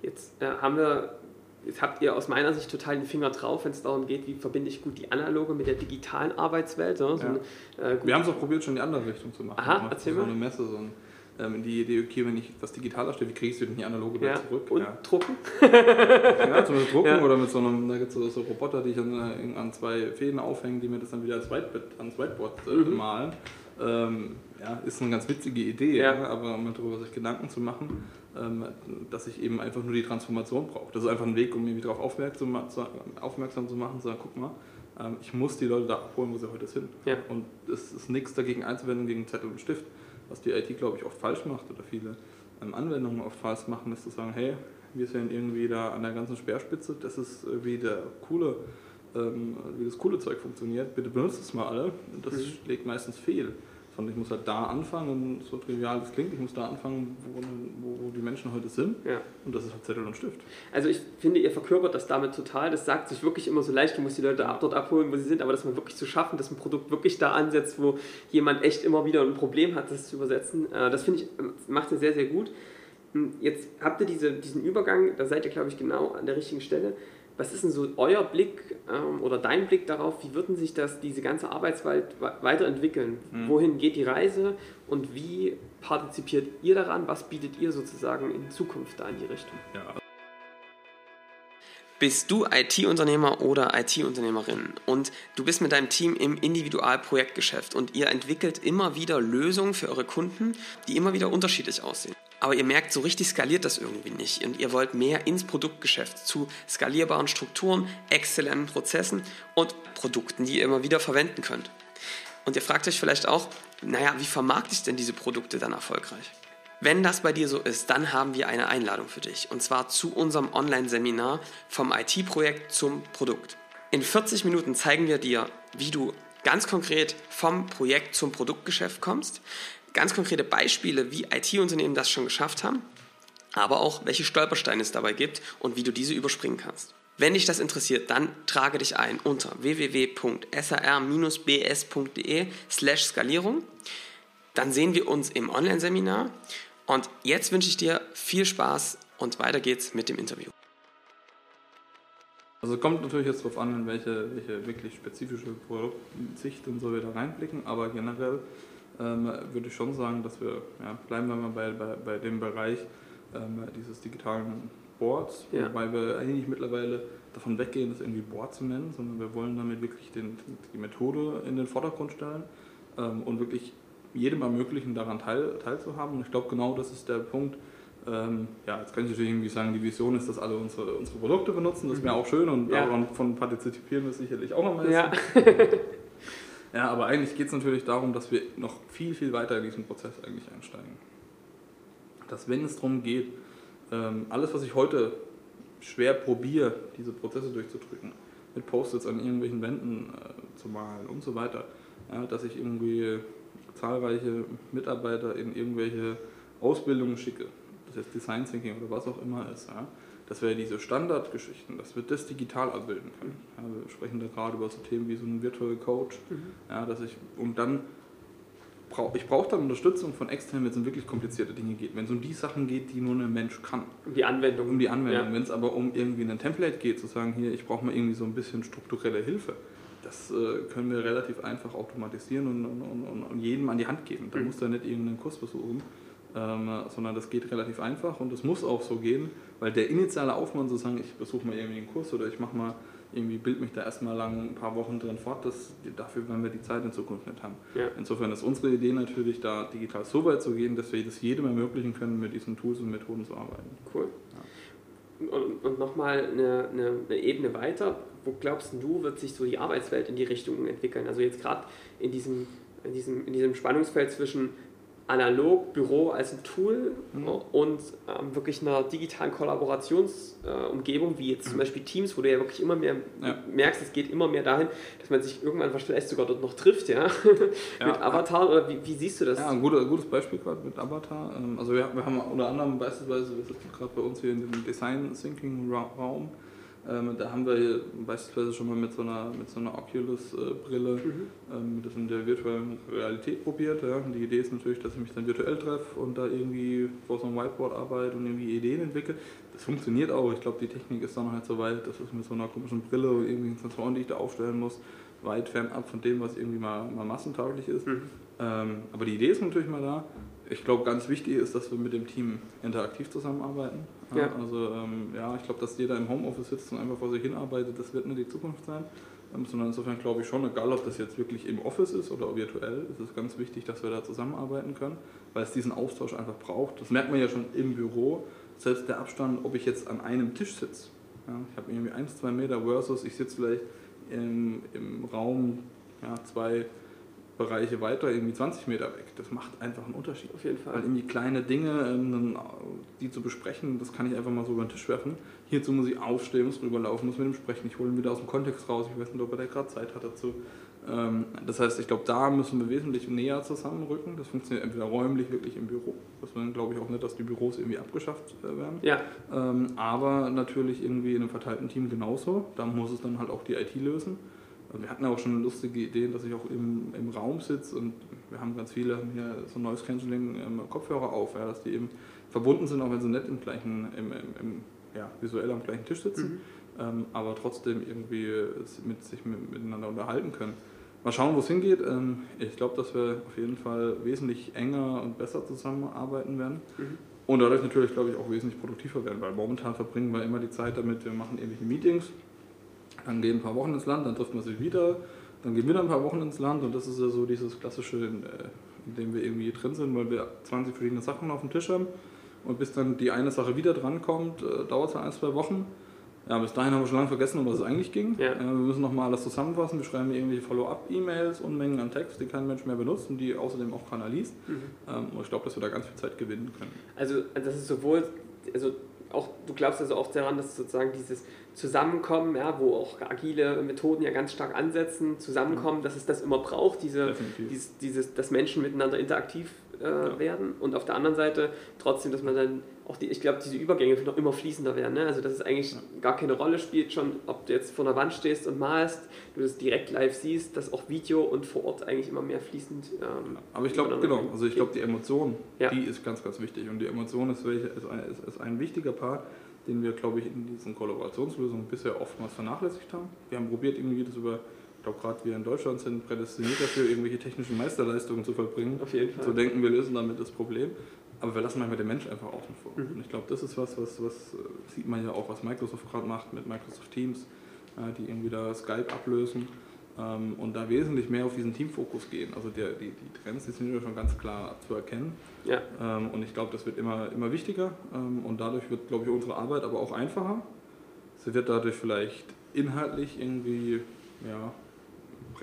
Jetzt äh, haben wir, jetzt habt ihr aus meiner Sicht total den Finger drauf, wenn es darum geht, wie verbinde ich gut die analoge mit der digitalen Arbeitswelt. Ja? So Ja. ein, äh, Wir haben es auch probiert, schon in die andere Richtung zu machen. Aha, erzähl so mal. eine Messe, so ein, ähm, die Idee, okay, wenn ich was digital erstelle, wie es wieder in die analoge Welt ja. zurück? Und ja. drucken. Ja, zum Beispiel drucken Ja. oder mit so einem, da gibt es so, so Roboter, die ich an, äh, an zwei Fäden aufhängen, die mir das dann wieder als Whiteboard, ans Whiteboard äh, Mhm. malen. Ähm, ja, ist eine ganz witzige Idee, aber um darüber sich Gedanken zu machen, dass ich eben einfach nur die Transformation brauche. Das ist einfach ein Weg, um irgendwie darauf aufmerksam, zu- aufmerksam zu machen, zu sagen, guck mal, ähm, ich muss die Leute da abholen, wo sie heute sind. Ja. Und es ist nichts dagegen einzuwenden, gegen Zettel und Stift. Was die IT, glaube ich, oft falsch macht oder viele ähm, Anwendungen oft falsch machen, ist zu sagen, hey, wir sind irgendwie da an der ganzen Speerspitze, das ist wie der coole, ähm, wie das coole Zeug funktioniert, bitte benutzt es mal alle. Das Mhm. schlägt meistens fehl. Sondern ich muss halt da anfangen, und so trivial das klingt, ich muss da anfangen, wo, wo, die Menschen heute sind. Ja. Und das ist halt Zettel und Stift. Also ich finde, ihr verkörpert das damit total. Das sagt sich wirklich immer so leicht, du musst die Leute ab, dort abholen, wo sie sind, aber das mal wirklich zu schaffen, dass ein Produkt wirklich da ansetzt, wo jemand echt immer wieder ein Problem hat, das zu übersetzen. äh, Das finde ich, äh, macht ihr sehr, sehr gut. Hm, Jetzt habt ihr diese, diesen Übergang, da seid ihr, glaube ich, genau an der richtigen Stelle. Was ist denn so euer Blick ähm, oder dein Blick darauf, wie würden sich das, diese ganze Arbeitswelt we- weiterentwickeln? Mhm. Wohin geht die Reise und wie partizipiert ihr daran? Was bietet ihr sozusagen in Zukunft da in die Richtung? Ja, Bist du IT-Unternehmer oder IT-Unternehmerin und du bist mit deinem Team im Individualprojektgeschäft und ihr entwickelt immer wieder Lösungen für eure Kunden, die immer wieder unterschiedlich aussehen. Aber ihr merkt, so richtig skaliert das irgendwie nicht und ihr wollt mehr ins Produktgeschäft zu skalierbaren Strukturen, exzellenten Prozessen und Produkten, die ihr immer wieder verwenden könnt. Und ihr fragt euch vielleicht auch, naja, wie vermarkte ich denn diese Produkte dann erfolgreich? Wenn das bei dir so ist, dann haben wir eine Einladung für dich. Und zwar zu unserem Online-Seminar vom IT-Projekt zum Produkt. In 40 Minuten zeigen wir dir, wie du ganz konkret vom Projekt zum Produktgeschäft kommst. Ganz konkrete Beispiele, wie IT-Unternehmen das schon geschafft haben. Aber auch, welche Stolpersteine es dabei gibt und wie du diese überspringen kannst. Wenn dich das interessiert, dann trage dich ein unter www.sar-bs.de slash Skalierung. Dann sehen wir uns im Online-Seminar. Und jetzt wünsche ich dir viel Spaß und weiter geht's mit dem Interview. Also kommt natürlich jetzt darauf an, in welche, welche wirklich spezifische Produktsicht und so wir da reinblicken, aber generell würde ich schon sagen, dass wir, ja, bleiben wir mal bei, bei, bei dem Bereich ähm, dieses digitalen Boards, Ja. wobei wir eigentlich mittlerweile davon weggehen, das irgendwie Board zu nennen, sondern wir wollen damit wirklich den, die Methode in den Vordergrund stellen ähm, und wirklich jedem ermöglichen, daran teil, teilzuhaben. Und ich glaube, genau das ist der Punkt. Ähm, ja, jetzt kann ich natürlich irgendwie sagen, die Vision ist, dass alle unsere, unsere Produkte benutzen. Das wäre mhm. auch schön und ja. davon partizipieren wir sicherlich auch am meisten. Ja. ja, aber eigentlich geht es natürlich darum, dass wir noch viel, viel weiter in diesen Prozess eigentlich einsteigen. Dass wenn es darum geht, ähm, alles, was ich heute schwer probiere, diese Prozesse durchzudrücken, mit Post-its an irgendwelchen Wänden äh, zu malen und so weiter, ja, dass ich irgendwie zahlreiche Mitarbeiter in irgendwelche Ausbildungen schicke, das heißt Design Thinking oder was auch immer ist, ja, dass wir diese Standardgeschichten, dass wir das digital abbilden können. Ja, wir sprechen da gerade über so Themen wie so einen Virtual Coach, mhm. ja, dass ich und dann brauche ich brauche dann Unterstützung von externen, wenn es um wirklich komplizierte Dinge geht. Wenn es um die Sachen geht, die nur ein Mensch kann. Um die Anwendung. Um die Anwendung. Ja. Wenn es aber um irgendwie ein Template geht, zu sagen, hier, ich brauche mal irgendwie so ein bisschen strukturelle Hilfe, das äh, können wir relativ einfach automatisieren und, und, und, und, jedem an die Hand geben. Da mhm. muss er nicht irgendeinen Kurs besuchen, ähm, sondern das geht relativ einfach und das muss auch so gehen, weil der initiale Aufwand zu sagen, ich besuche mal irgendwie einen Kurs oder ich mache mal irgendwie bild mich da erstmal lang ein paar Wochen drin fort, das, dafür werden wir die Zeit in Zukunft nicht haben. Ja. Insofern ist unsere Idee natürlich, da digital so weit zu gehen, dass wir das jedem ermöglichen können, mit diesen Tools und Methoden zu arbeiten. Cool. Ja. Und, und nochmal eine, eine, eine Ebene weiter, wo glaubst du, wird sich so die Arbeitswelt in die Richtung entwickeln? Also jetzt gerade in diesem, in, diesem, in diesem Spannungsfeld zwischen analog Büro als ein Tool mhm. und ähm, wirklich einer digitalen Kollaborationsumgebung, äh, wie jetzt zum mhm. Beispiel Teams, wo du ja wirklich immer mehr ja. merkst, es geht immer mehr dahin, dass man sich irgendwann vielleicht sogar dort noch trifft, ja, ja. mit Avatar oder wie, wie, siehst du das? Ja, ein guter, gutes Beispiel gerade mit Avatar. Ähm, also wir, wir haben unter anderem beispielsweise, wir sitzen gerade bei uns hier in dem Design Thinking Raum, ähm, da haben wir beispielsweise schon mal mit so einer, mit so einer Oculus-Brille mhm. ähm, das in der virtuellen Realität probiert. Ja. Die Idee ist natürlich, dass ich mich dann virtuell treffe und da irgendwie vor so einem Whiteboard arbeite und irgendwie Ideen entwickle. Das funktioniert auch. Ich glaube, die Technik ist dann halt so weit, das ist mit so einer komischen Brille und irgendwie Sensoren, die ich da aufstellen muss, weit fernab von dem, was irgendwie mal, mal massentauglich ist. Mhm. Ähm, aber die Idee ist natürlich mal da ich glaube, ganz wichtig ist, dass wir mit dem Team interaktiv zusammenarbeiten. Ja. Also ähm, ja, ich glaube, dass jeder im Homeoffice sitzt und einfach vor sich hinarbeitet, das wird nicht die Zukunft sein. Ähm, sondern insofern glaube ich schon, egal ob das jetzt wirklich im Office ist oder virtuell, ist es ganz wichtig, dass wir da zusammenarbeiten können, weil es diesen Austausch einfach braucht. Das merkt man ja schon im Büro. Selbst der Abstand, ob ich jetzt an einem Tisch sitze. Ja, ich habe irgendwie 1, 2 Meter versus ich sitze vielleicht im, im Raum ja, zwei Bereiche weiter, irgendwie 20 Meter weg. Das macht einfach einen Unterschied. Auf jeden Fall. Weil irgendwie kleine Dinge, ähm, die zu besprechen, das kann ich einfach mal so über den Tisch werfen. Hierzu muss ich aufstehen, muss rüberlaufen, muss mit ihm sprechen. Ich hole ihn wieder aus dem Kontext raus. Ich weiß nicht, ob er gerade Zeit hat dazu. Ähm, das heißt, ich glaube, da müssen wir wesentlich näher zusammenrücken. Das funktioniert entweder räumlich wirklich im Büro. Das glaube ich, auch nicht, dass die Büros irgendwie abgeschafft äh, werden. Ja. Ähm, aber natürlich irgendwie in einem verteilten Team genauso. Da muss es dann halt auch die IT lösen. Wir hatten auch schon lustige Ideen, dass ich auch im, im Raum sitze und wir haben ganz viele haben hier so Noise Cancelling ähm, Kopfhörer auf, ja, dass die eben verbunden sind, auch wenn sie nicht im gleichen, im, im, im ja, visuell am gleichen Tisch sitzen, mhm. ähm, aber trotzdem irgendwie mit sich mit, miteinander unterhalten können. Mal schauen, wo es hingeht. Ähm, ich glaube, dass wir auf jeden Fall wesentlich enger und besser zusammenarbeiten werden. Mhm. Und dadurch natürlich, glaube ich, auch wesentlich produktiver werden, weil momentan verbringen wir immer die Zeit damit, wir machen irgendwelche Meetings dann gehen ein paar Wochen ins Land, dann trifft man sich wieder, dann gehen wieder ein paar Wochen ins Land und das ist ja so dieses klassische, in, äh, dem wir irgendwie drin sind, weil wir 20 verschiedene Sachen auf dem Tisch haben und bis dann die eine Sache wieder drankommt, äh, dauert es ein, zwei Wochen. Ja, bis dahin haben wir schon lange vergessen, um was es eigentlich ging. Ja. wir müssen nochmal alles zusammenfassen. Wir schreiben irgendwelche Follow-up-E-Mails, Unmengen an Text, die kein Mensch mehr benutzt und die außerdem auch keiner liest. Mhm. Ähm, und ich glaube, dass wir da ganz viel Zeit gewinnen können. Also, das ist sowohl, also auch, du glaubst also auch daran, dass sozusagen dieses Zusammenkommen, ja, wo auch agile Methoden ja ganz stark ansetzen, Zusammenkommen, mhm. dass es das immer braucht, diese, dieses, dieses, dass Menschen miteinander interaktiv äh, ja. werden und auf der anderen Seite trotzdem, dass man dann auch die, ich glaube, diese Übergänge noch immer fließender werden. Ne? Also dass es eigentlich ja. gar keine Rolle spielt, schon ob du jetzt vor der Wand stehst und malst, du das direkt live siehst, dass auch Video und vor Ort eigentlich immer mehr fließend. Ähm, Aber ich glaube, genau, also ich glaube, die Emotion, ja. die ist ganz, ganz wichtig. Und die Emotion ist, welche, ist, ein, ist, ist ein wichtiger Part, den wir, glaube ich, in diesen Kollaborationslösungen bisher oftmals vernachlässigt haben. Wir haben probiert, irgendwie das über glaube, gerade wir in Deutschland sind prädestiniert dafür, irgendwelche technischen Meisterleistungen zu vollbringen. Auf jeden Fall. Zu denken, wir lösen damit das Problem. Aber wir lassen manchmal den Mensch einfach außen vor. Mhm. Und ich glaube, das ist was, was, was äh, sieht man ja auch, was Microsoft gerade macht mit Microsoft Teams, äh, die irgendwie da Skype ablösen ähm, und da wesentlich mehr auf diesen Teamfokus gehen. Also der, die, die Trends die sind ja schon ganz klar zu erkennen. Ja. Ähm, und ich glaube, das wird immer, immer wichtiger ähm, und dadurch wird, glaube ich, unsere Arbeit aber auch einfacher. Sie wird dadurch vielleicht inhaltlich irgendwie ja,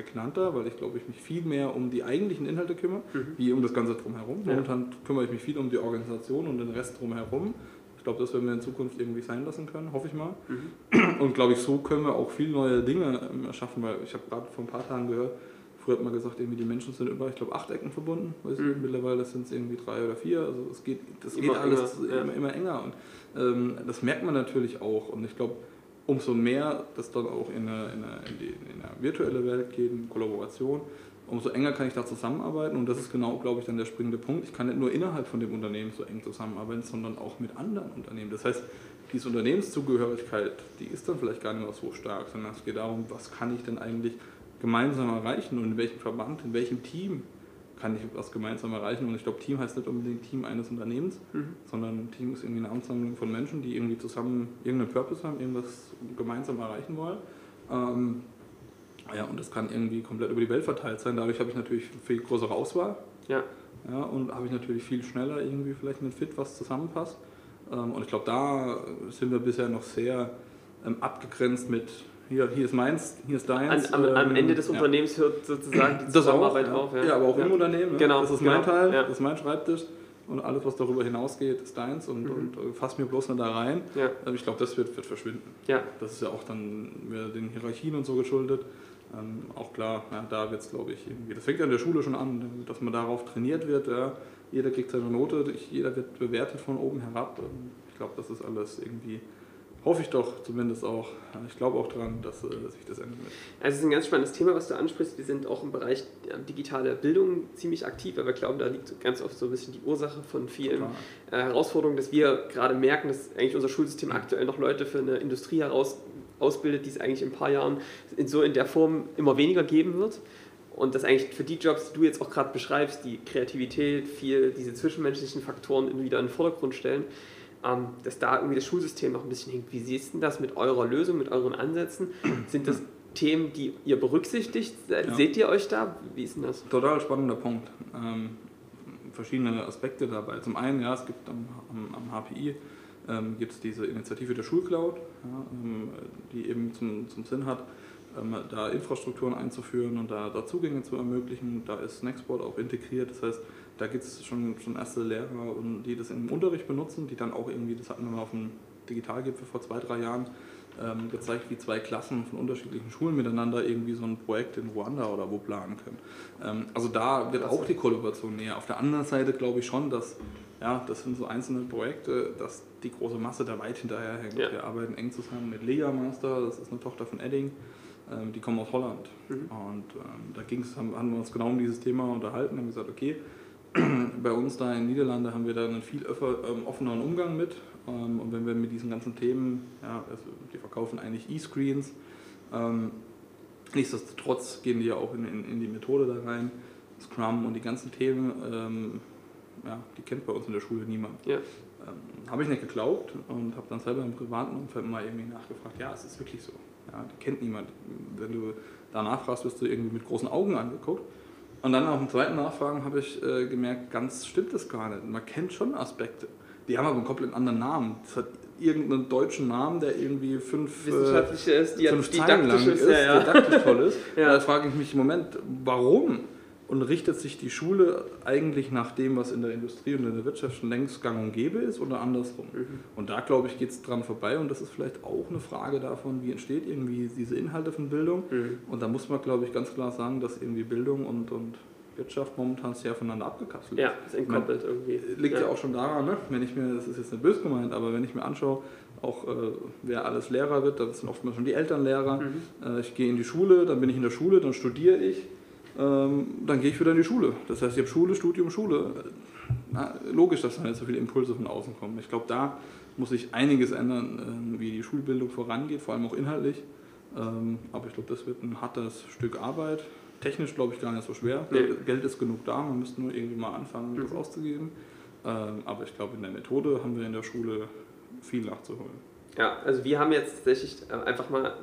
prägnanter, weil ich glaube, ich mich viel mehr um die eigentlichen Inhalte kümmere, Mhm. wie um das Ganze drumherum. Ja. Momentan kümmere ich mich viel um die Organisation und den Rest drumherum. Ich glaube, das werden wir in Zukunft irgendwie sein lassen können, hoffe ich mal. Mhm. Und glaube ich, so können wir auch viele neue Dinge ähm, erschaffen, weil ich habe gerade vor ein paar Tagen gehört, früher hat man gesagt, irgendwie die Menschen sind über, ich glaube, acht Ecken verbunden. Mhm. Mittlerweile sind es irgendwie drei oder vier. Also es geht, das Immer geht alles enger, ja. immer, immer enger. Und ähm, das merkt man natürlich auch. Und ich glaube, umso mehr das dann auch in eine, in, eine, in, eine virtuelle Welt geht, in Kollaboration, umso enger kann ich da zusammenarbeiten. Und das ist genau, glaube ich, dann der springende Punkt. Ich kann nicht nur innerhalb von dem Unternehmen so eng zusammenarbeiten, sondern auch mit anderen Unternehmen. Das heißt, diese Unternehmenszugehörigkeit, die ist dann vielleicht gar nicht mehr so stark, sondern es geht darum, was kann ich denn eigentlich gemeinsam erreichen und in welchem Verband, in welchem Team kann ich was gemeinsam erreichen. Und ich glaube, Team heißt nicht unbedingt Team eines Unternehmens, Mhm. sondern Team ist irgendwie eine Ansammlung von Menschen, die irgendwie zusammen irgendeinen Purpose haben, irgendwas gemeinsam erreichen wollen. Ähm, ja, und das kann irgendwie komplett über die Welt verteilt sein. Dadurch habe ich natürlich viel größere Auswahl. Ja. Ja, und habe ich natürlich viel schneller irgendwie vielleicht einen Fit, was zusammenpasst. Ähm, und ich glaube, da sind wir bisher noch sehr ähm, abgegrenzt mit hier, hier ist meins, hier ist An, deins. am, am ähm, Ende des ja. Unternehmens hört sozusagen die Das Zusammenarbeit auch, auf. ja. ja, aber auch im Unternehmen. Ne? Genau, Das ist genau, mein Teil, ja. das ist mein Schreibtisch. Und alles, was darüber hinausgeht, ist deins und, Mhm. und äh, fass mir bloß nicht da rein. Ja. Ähm, Ich glaube, das wird, wird verschwinden. Ja. Das ist ja auch dann den Hierarchien und so geschuldet. Ähm, auch klar, ja, da wird es, glaube ich, irgendwie. Das fängt ja in der Schule schon an, dass man darauf trainiert wird. Ja. Jeder kriegt seine Note, jeder wird bewertet von oben herab. Ähm, Ich glaube, das ist alles irgendwie, hoffe ich doch zumindest auch. Ich glaube auch daran, dass, äh, dass sich das ändern wird. Also es ist ein ganz spannendes Thema, was du ansprichst. Wir sind auch im Bereich ja, digitale Bildung ziemlich aktiv, weil wir glauben, da liegt ganz oft so ein bisschen die Ursache von vielen Total. äh, Herausforderungen, dass wir gerade merken, dass eigentlich unser Schulsystem aktuell noch Leute für eine Industrie heraus ausbildet, die es eigentlich in ein paar Jahren in so in der Form immer weniger geben wird. Und dass eigentlich für die Jobs, die du jetzt auch gerade beschreibst, die Kreativität, viel diese zwischenmenschlichen Faktoren wieder in den Vordergrund stellen, dass da irgendwie das Schulsystem noch ein bisschen hinkt. Wie siehst du das mit eurer Lösung, mit euren Ansätzen? Sind das Themen, die ihr berücksichtigt? Ja. Seht ihr euch da? Wie ist denn das? Total spannender Punkt. Ähm, verschiedene Aspekte dabei. Zum einen, ja, es gibt am, am, am HPI ähm, gibt es diese Initiative der Schulcloud, ja, ähm, die eben zum, zum Sinn hat, ähm, da Infrastrukturen einzuführen und da, da Zugänge zu ermöglichen. Da ist Nextboard auch integriert. Das heißt, da gibt es schon, schon erste Lehrer, und die das im Unterricht benutzen, die dann auch irgendwie, das hatten wir mal auf dem Digitalgipfel vor zwei, drei Jahren, ähm, gezeigt, wie zwei Klassen von unterschiedlichen Schulen miteinander irgendwie so ein Projekt in Ruanda oder wo planen können. Ähm, also da wird auch die Kollaboration näher. Auf der anderen Seite glaube ich schon, dass ja, das sind so einzelne Projekte, dass die große Masse da weit hinterherhängt. Ja. Wir arbeiten eng zusammen mit Lega Master, das ist eine Tochter von Edding, ähm, die kommen aus Holland. Mhm. Und ähm, da ging's, haben, haben wir uns genau um dieses Thema unterhalten, haben gesagt, okay, bei uns da in den Niederlanden haben wir da einen viel ähm, offeneren Umgang mit. Ähm, und wenn wir mit diesen ganzen Themen, ja, also die verkaufen eigentlich E-Screens, ähm, nichtsdestotrotz gehen die ja auch in, in, in die Methode da rein, Scrum und die ganzen Themen, ja, die kennt bei uns in der Schule niemand. Ja. Ähm, habe ich nicht geglaubt und habe dann selber im privaten Umfeld mal irgendwie nachgefragt, ja, es ist wirklich so. Ja, die kennt niemand. Wenn du da nachfragst, wirst du irgendwie mit großen Augen angeguckt. Und dann auf dem zweiten Nachfragen habe ich äh, gemerkt, ganz stimmt das gar nicht. Man kennt schon Aspekte. Die haben aber einen komplett anderen Namen. Das hat irgendeinen deutschen Namen, der irgendwie fünf, äh, Wissenschaftliche ist, die fünf Zeilen lang ist, ist, ja, ja. didaktisch toll ist. Ja. Da frage ich mich im Moment, warum? Und richtet sich die Schule eigentlich nach dem, was in der Industrie und in der Wirtschaft schon längst gang und gäbe ist oder andersrum? Mhm. Und da, glaube ich, geht es dran vorbei und das ist vielleicht auch eine Frage davon, wie entsteht irgendwie diese Inhalte von Bildung. Mhm. Und da muss man, glaube ich, ganz klar sagen, dass irgendwie Bildung und, und Wirtschaft momentan sehr voneinander abgekapselt Ja, ist entkoppelt irgendwie. Liegt ja. auch schon daran, ne? wenn ich mir, das ist jetzt nicht böse gemeint, aber wenn ich mir anschaue, auch äh, wer alles Lehrer wird, dann sind oftmals schon die Elternlehrer. Mhm. Äh, ich gehe in die Schule, dann bin ich in der Schule, dann studiere ich, dann gehe ich wieder in die Schule. Das heißt, ich habe Schule, Studium, Schule. Na, logisch, dass da nicht so viele Impulse von außen kommen. Ich glaube, da muss sich einiges ändern, äh, wie die Schulbildung vorangeht, vor allem auch inhaltlich. Ähm, aber ich glaube, das wird ein hartes Stück Arbeit. Technisch glaube ich gar nicht so schwer. Nee. Geld ist genug da, man müsste nur irgendwie mal anfangen, das Mhm. auszugeben. Ähm, aber ich glaube, in der Methode haben wir in der Schule viel nachzuholen. Ja, also wir haben jetzt tatsächlich äh, einfach mal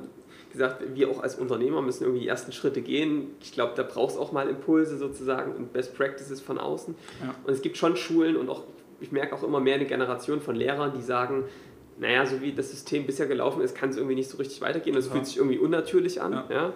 gesagt, wir auch als Unternehmer müssen irgendwie die ersten Schritte gehen. Ich glaube, da braucht es auch mal Impulse sozusagen und Best Practices von außen. Ja. Und es gibt schon Schulen und auch, ich merke auch immer mehr eine Generation von Lehrern, die sagen, naja, so wie das System bisher gelaufen ist, kann es irgendwie nicht so richtig weitergehen. Das Ja. fühlt sich irgendwie unnatürlich an. Ja. Ja.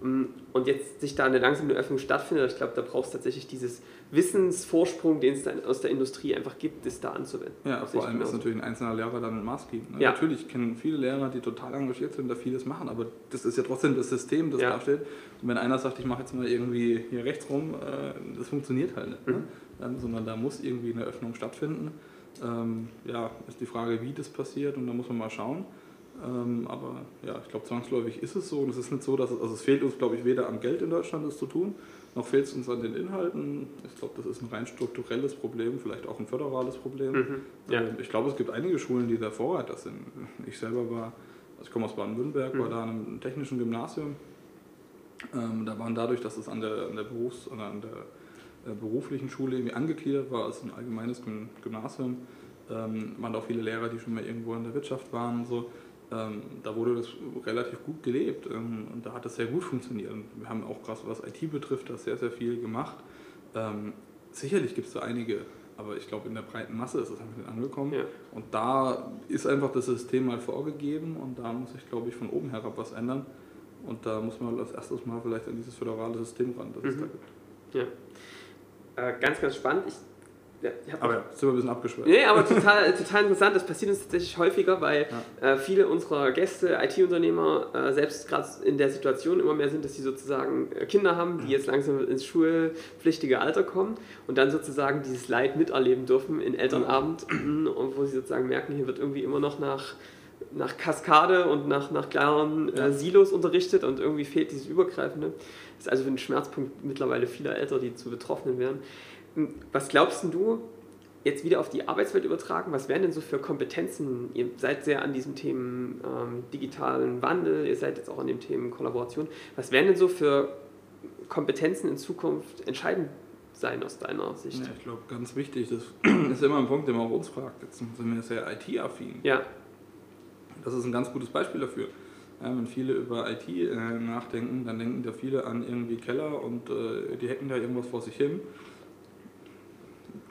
Und jetzt sich da eine langsame Öffnung stattfindet, ich glaube, da braucht es tatsächlich dieses Wissensvorsprung, den es dann aus der Industrie einfach gibt, das da anzuwenden. Ja, vor allem ist natürlich ein einzelner Lehrer dann maßgebend. Ne? Ja. Natürlich kennen viele Lehrer, die total engagiert sind, da vieles machen, aber das ist ja trotzdem das System, das Ja. da steht. Und wenn einer sagt, ich mache jetzt mal irgendwie hier rechts rum, äh, das funktioniert halt nicht. Ne? Mhm. Ähm, sondern da muss irgendwie eine Öffnung stattfinden. Ähm, ja, ist die Frage, wie das passiert und da muss man mal schauen. Ähm, aber ja, ich glaube, zwangsläufig ist es so und es ist nicht so, dass es, also es fehlt uns, glaube ich, weder am Geld in Deutschland, das zu tun, noch fehlt es uns an den Inhalten. Ich glaube, das ist ein rein strukturelles Problem, vielleicht auch ein föderales Problem. Mhm. Ja. Ähm, Ich glaube, es gibt einige Schulen, die da Vorreiter sind. Ich selber war, also ich komme aus Baden-Württemberg, war Mhm. da an einem technischen Gymnasium. Ähm, da waren dadurch, dass es an der, an der, Berufs-, oder an der äh, beruflichen Schule irgendwie angegliedert war, als ein allgemeines Gym- Gymnasium, ähm, waren da auch viele Lehrer, die schon mal irgendwo in der Wirtschaft waren und so. Ähm, da wurde das relativ gut gelebt ähm, und da hat das sehr gut funktioniert. Und wir haben auch gerade was IT betrifft, da sehr, sehr viel gemacht. Ähm, sicherlich gibt es da einige, aber ich glaube, in der breiten Masse ist es einfach nicht angekommen. Ja. Und da ist einfach das System mal vorgegeben und da muss ich, glaube ich, von oben herab was ändern. Und da muss man als erstes mal vielleicht an dieses föderale System ran, das es Mhm. da gibt. Ja. Äh, ganz, ganz spannend. Ich, ja, Aber ja, sind wir ein bisschen abgeschweift. Nee, aber total, total interessant. Das passiert uns tatsächlich häufiger, weil Ja. äh, viele unserer Gäste, IT-Unternehmer, äh, selbst gerade in der Situation immer mehr sind, dass sie sozusagen äh, Kinder haben, die jetzt langsam ins schulpflichtige Alter kommen und dann sozusagen dieses Leid miterleben dürfen in Elternabend, und wo sie sozusagen merken, hier wird irgendwie immer noch nach, nach Kaskade und nach, nach klaren Ja. äh, Silos unterrichtet und irgendwie fehlt dieses Übergreifende. Das ist also ein Schmerzpunkt mittlerweile vieler Eltern, die zu Betroffenen werden. Was glaubst du, jetzt wieder auf die Arbeitswelt übertragen, was wären denn so für Kompetenzen? Ihr seid sehr an diesen Themen ähm, digitalen Wandel, ihr seid jetzt auch an den Themen Kollaboration. Was wären denn so für Kompetenzen in Zukunft entscheidend sein aus deiner Sicht? Ja, ich glaube, ganz wichtig, das ist immer ein Punkt, den man auch uns fragt. Jetzt sind wir sehr IT-affin. Ja, Das ist ein ganz gutes Beispiel dafür. Ja, wenn viele über IT äh, nachdenken, dann denken da viele an irgendwie Keller und äh, die hacken da irgendwas vor sich hin.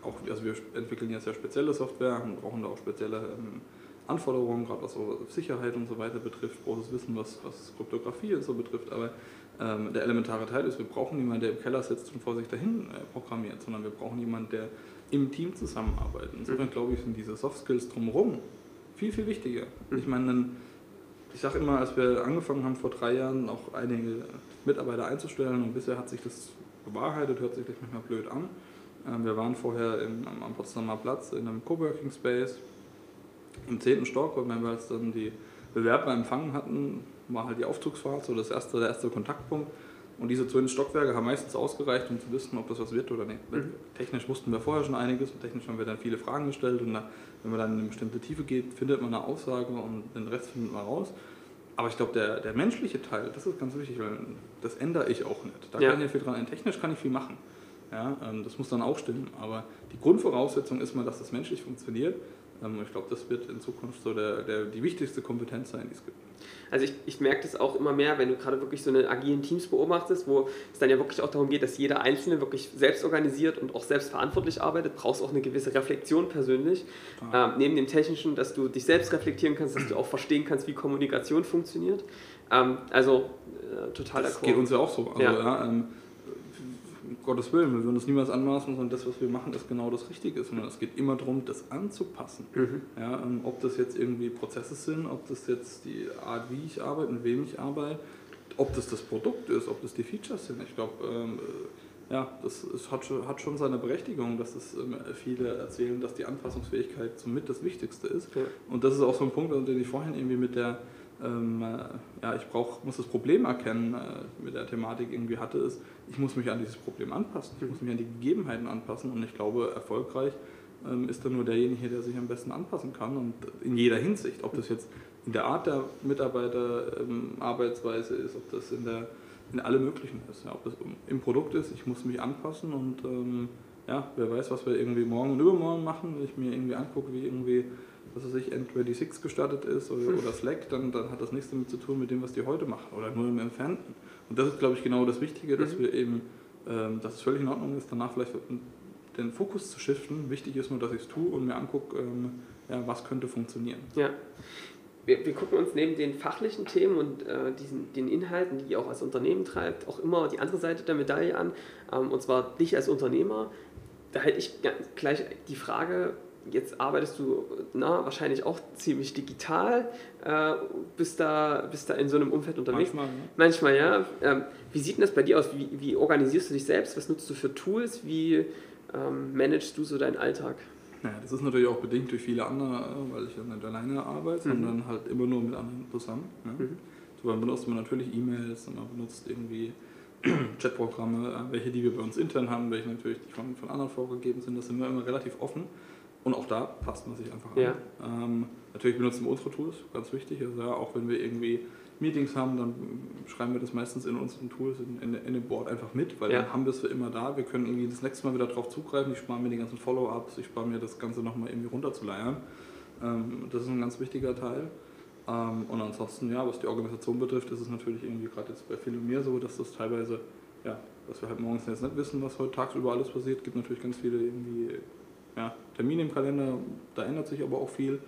Auch, also wir entwickeln ja sehr spezielle Software und brauchen da auch spezielle ähm, Anforderungen, gerade was so Sicherheit und so weiter betrifft, großes Wissen, was, was Kryptographie und so betrifft. Aber ähm, der elementare Teil ist, wir brauchen niemanden, der im Keller sitzt und vor sich dahin äh, programmiert, sondern wir brauchen jemanden, der im Team zusammenarbeitet. Insofern glaube ich, sind diese Soft Skills drumherum viel, viel wichtiger. Ich meine, ich sage immer, als wir angefangen haben vor drei Jahren, auch einige Mitarbeiter einzustellen und bisher hat sich das bewahrheitet, hört sich vielleicht manchmal blöd an. Ähm, Wir waren vorher im, am am Potsdamer Platz in einem Coworking Space im 10. Stock und wenn wir jetzt dann die Bewerber empfangen hatten, war halt die Aufzugsfahrt so das erste, der erste Kontaktpunkt. Und diese zwölf Stockwerke haben meistens ausgereicht, um zu wissen, ob das was wird oder nicht. Mhm. Technisch wussten wir vorher schon einiges und technisch haben wir dann viele Fragen gestellt und da, wenn man dann in eine bestimmte Tiefe geht, findet man eine Aussage und den Rest findet man raus. Aber ich glaube, der, der menschliche Teil, das ist ganz wichtig, weil das ändere ich auch nicht. Da Ja. kann ich viel dran. Technisch kann ich viel machen. Ja, ähm, das muss dann auch stimmen. Aber die Grundvoraussetzung ist mal, dass das menschlich funktioniert. Ähm, ich glaube, das wird in Zukunft so der, der, die wichtigste Kompetenz sein, die es gibt. Also ich, ich merke das auch immer mehr, wenn du gerade wirklich so eine agilen Teams beobachtest, wo es dann ja wirklich auch darum geht, dass jeder Einzelne wirklich selbst organisiert und auch selbst verantwortlich arbeitet, brauchst auch eine gewisse Reflexion persönlich. Ähm, neben dem Technischen, dass du dich selbst reflektieren kannst, dass du auch verstehen kannst, wie Kommunikation funktioniert. Ähm, also äh, total Das geht uns ja auch so. Also, Ja. ja. ähm, Gottes Willen, wir würden uns niemals anmaßen, sondern das, was wir machen, ist genau das Richtige. Sondern es geht immer darum, das anzupassen. Mhm. Ja, ähm, ob das jetzt irgendwie Prozesse sind, ob das jetzt die Art, wie ich arbeite, mit wem ich arbeite, ob das das Produkt ist, ob das die Features sind. Ich glaube, ähm, äh, ja, das ist, hat, schon, hat schon seine Berechtigung, dass es ähm, viele erzählen, dass die Anpassungsfähigkeit somit das Wichtigste ist. Ja. Und das ist auch so ein Punkt, den ich vorhin irgendwie mit der, ähm, äh, ja, ich brauch, muss das Problem erkennen, äh, mit der Thematik irgendwie hatte, ist, ich muss mich an dieses Problem anpassen, ich muss mich an die Gegebenheiten anpassen. Und ich glaube, erfolgreich ähm, ist dann nur derjenige, der sich am besten anpassen kann. Und in jeder Hinsicht, ob das jetzt in der Art der Mitarbeiterarbeitsweise ähm, ist, ob das in der in alle möglichen ist, ja, ob das im Produkt ist, ich muss mich anpassen. Und ähm, ja, wer weiß, was wir irgendwie morgen und übermorgen machen, wenn ich mir irgendwie angucke, wie irgendwie was weiß ich, N26 gestartet ist oder, hm. oder Slack, dann, dann hat das nichts damit zu tun mit dem, was die heute machen oder nur im Entfernten. Und das ist, glaube ich, genau das Wichtige, dass mhm. wir eben, ähm, dass es völlig in Ordnung ist, danach vielleicht den Fokus zu shiften. Wichtig ist nur, dass ich es tue und mir angucke, ähm, ja, was könnte funktionieren. Ja. Wir, wir, gucken uns neben den fachlichen Themen und äh, diesen, den Inhalten, die ihr auch als Unternehmen treibt, auch immer die andere Seite der Medaille an. Ähm, und zwar dich als Unternehmer. Da hätte ich gleich die Frage, jetzt arbeitest du na, wahrscheinlich auch ziemlich digital, äh, bist, da, bist da in so einem Umfeld unterwegs. Manchmal, ne? Manchmal ja. Ähm, wie sieht denn das bei dir aus? Wie, wie, organisierst du dich selbst? Was nutzt du für Tools? Wie ähm, managst du so deinen Alltag? Naja, das ist natürlich auch bedingt durch viele andere, weil ich ja nicht alleine arbeite, mhm. sondern halt immer nur mit anderen zusammen. Ne? Mhm. So, dann benutzt man natürlich E-Mails, man benutzt irgendwie Chatprogramme, welche die wir bei uns intern haben, welche natürlich die von, von anderen vorgegeben sind. Das sind wir immer relativ offen. Und auch da passt man sich einfach an. Ja. Ähm, natürlich benutzen wir unsere Tools, ganz wichtig. Also ja, auch wenn wir irgendwie Meetings haben, dann schreiben wir das meistens in unseren Tools, in, in, in dem Board einfach mit, weil ja. dann haben wir es für immer da. Wir können irgendwie das nächste Mal wieder darauf zugreifen. Ich spare mir die ganzen Follow-ups, ich spare mir das Ganze nochmal irgendwie runterzuleiern. Ähm, das ist ein ganz wichtiger Teil. Ähm, und ansonsten, ja, was die Organisation betrifft, ist es natürlich irgendwie gerade jetzt bei Phil und mir so, dass das teilweise, ja, dass wir halt morgens jetzt nicht wissen, was heute tagsüber alles passiert. Es gibt natürlich ganz viele irgendwie ja, Termine im Kalender, da ändert sich aber auch viel.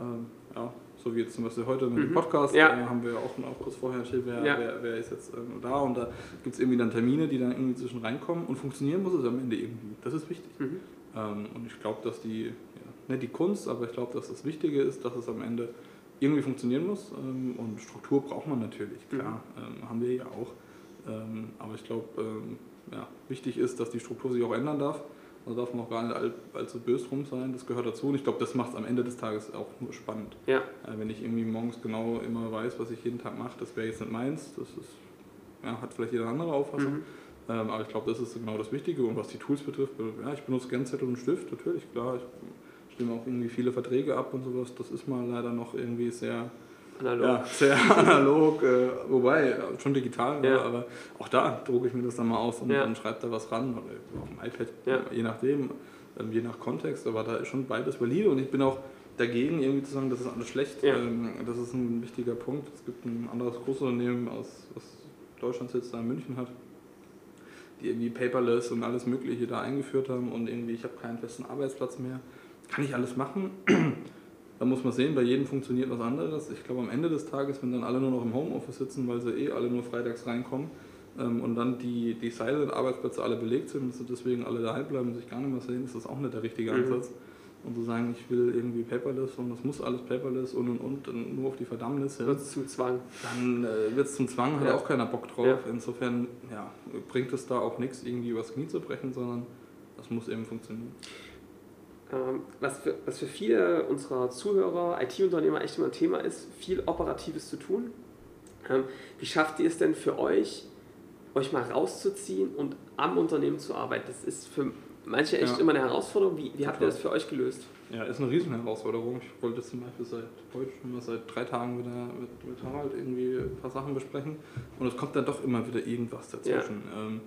Ähm, ja, so wie jetzt zum Beispiel heute mit dem mhm. Podcast, ja. äh, haben wir auch, auch kurz vorher erzählt, wer, ja. wer, wer, ist jetzt ähm, da und da gibt es irgendwie dann Termine, die dann irgendwie zwischen reinkommen und funktionieren muss es am Ende irgendwie. Das ist wichtig. Mhm. Ähm, und ich glaube, dass die, ja, nicht die Kunst, aber ich glaube, dass das Wichtige ist, dass es am Ende irgendwie funktionieren muss ähm, und Struktur braucht man natürlich, klar, mhm. Ähm, haben wir ja auch. Ähm, aber ich glaube, ja, wichtig ist, dass die Struktur sich auch ändern darf da darf man auch gar nicht all, allzu böse rum sein. Das gehört dazu. Und ich glaube, das macht es am Ende des Tages auch nur spannend. Ja. Äh, wenn ich irgendwie morgens genau immer weiß, was ich jeden Tag mache, das wäre jetzt nicht meins. Das ist, ja, hat vielleicht jeder andere Auffassung. Mhm. Ähm, aber ich glaube, das ist genau das Wichtige. Und was die Tools betrifft, ja, ich benutze gerne Zettel und Stift, natürlich, klar. Ich stimme auch irgendwie viele Verträge ab und sowas. Das ist mal leider noch irgendwie sehr Analog. Ja, sehr analog, äh, wobei schon digital, ja. aber auch da drucke ich mir das dann mal aus und, ja. und schreibe da was ran, oder auf dem iPad, ja. je nachdem, ähm, je nach Kontext, aber da ist schon beides valide und ich bin auch dagegen, irgendwie zu sagen, das ist alles schlecht. Ähm, das ist ein wichtiger Punkt. Es gibt ein anderes Großunternehmen, aus, was Deutschland sitzt, da in München hat, die irgendwie Paperless und alles Mögliche da eingeführt haben und irgendwie, ich habe keinen festen Arbeitsplatz mehr. Kann ich alles machen? Da muss man sehen, bei jedem funktioniert was anderes. Ich glaube, am Ende des Tages, wenn dann alle nur noch im Homeoffice sitzen, weil sie eh alle nur freitags reinkommen ähm, und dann die, die Silent-Arbeitsplätze alle belegt sind und sie deswegen alle daheim bleiben und sich gar nicht mehr sehen, ist das auch nicht der richtige mhm. Ansatz. Und zu sagen, ich will irgendwie paperless und das muss alles paperless und und und, und nur auf die Verdammnis hin. Wird es zum Zwang. Dann äh, wird es zum Zwang, ja. hat auch keiner Bock drauf. Ja. Insofern ja, bringt es da auch nichts, irgendwie übers Knie zu brechen, sondern das muss eben funktionieren. Ähm, was für, was für viele unserer Zuhörer, IT-Unternehmer echt immer ein Thema ist, viel Operatives zu tun. Ähm, wie schafft ihr es denn für euch, euch mal rauszuziehen und am Unternehmen zu arbeiten? Das ist für manche echt ja. immer eine Herausforderung. Wie, wie habt ihr das für euch gelöst? Ja, ist eine riesen Herausforderung. Ich wollte zum Beispiel seit heute schon mal seit drei Tagen wieder mit, mit Harald irgendwie ein paar Sachen besprechen und es kommt dann doch immer wieder irgendwas dazwischen. Ja. Ähm,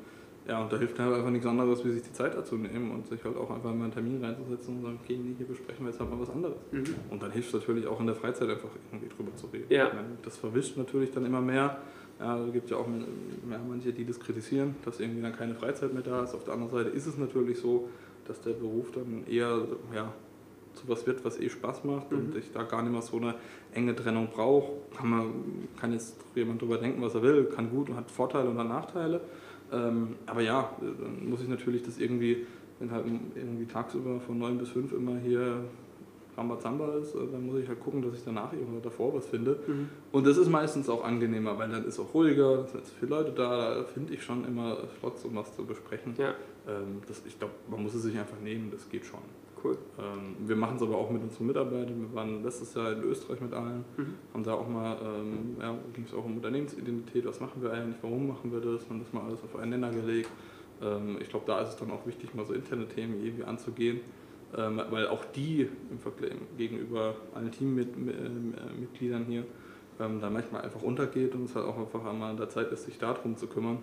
ja, und da hilft halt einfach nichts anderes, wie sich die Zeit dazu nehmen und sich halt auch einfach mal einen Termin reinzusetzen und sagen, okay, nee, hier besprechen wir jetzt halt mal was anderes. Mhm. Und dann hilft es natürlich auch in der Freizeit einfach irgendwie drüber zu reden. Ja. Das verwischt natürlich dann immer mehr. Ja, es gibt ja auch mehr manche, die das kritisieren, dass irgendwie dann keine Freizeit mehr da ist. Auf der anderen Seite ist es natürlich so, dass der Beruf dann eher ja, zu was wird, was eh Spaß macht mhm. und ich da gar nicht mehr so eine enge Trennung brauche. Kann, man, kann jetzt jemand drüber denken, was er will, kann gut und hat Vorteile und hat Nachteile. Ähm, aber ja, dann muss ich natürlich das irgendwie, wenn halt irgendwie tagsüber von 9 bis 5 immer hier Rambazamba ist, äh, dann muss ich halt gucken, dass ich danach oder davor was finde. Mhm. Und das ist meistens auch angenehmer, weil dann ist auch ruhiger, es sind so viele Leute da, da finde ich schon immer Slots, um was zu besprechen. Ja. Ähm, das, ich glaube, man muss es sich einfach nehmen, das geht schon. Cool. Ähm, wir machen es aber auch mit unseren Mitarbeitern. Wir waren letztes Jahr in Österreich mit allen, mhm. haben da auch mal, ähm, ja, ging es auch um Unternehmensidentität, was machen wir eigentlich, warum machen wir das, haben das mal alles auf einen Nenner gelegt. Ähm, ich glaube, da ist es dann auch wichtig, mal so interne Themen irgendwie anzugehen. ähm, weil auch die im Vergleich gegenüber allen Teammitgliedern hier ähm, da manchmal einfach untergeht und es halt auch einfach einmal an der Zeit ist, sich darum zu kümmern.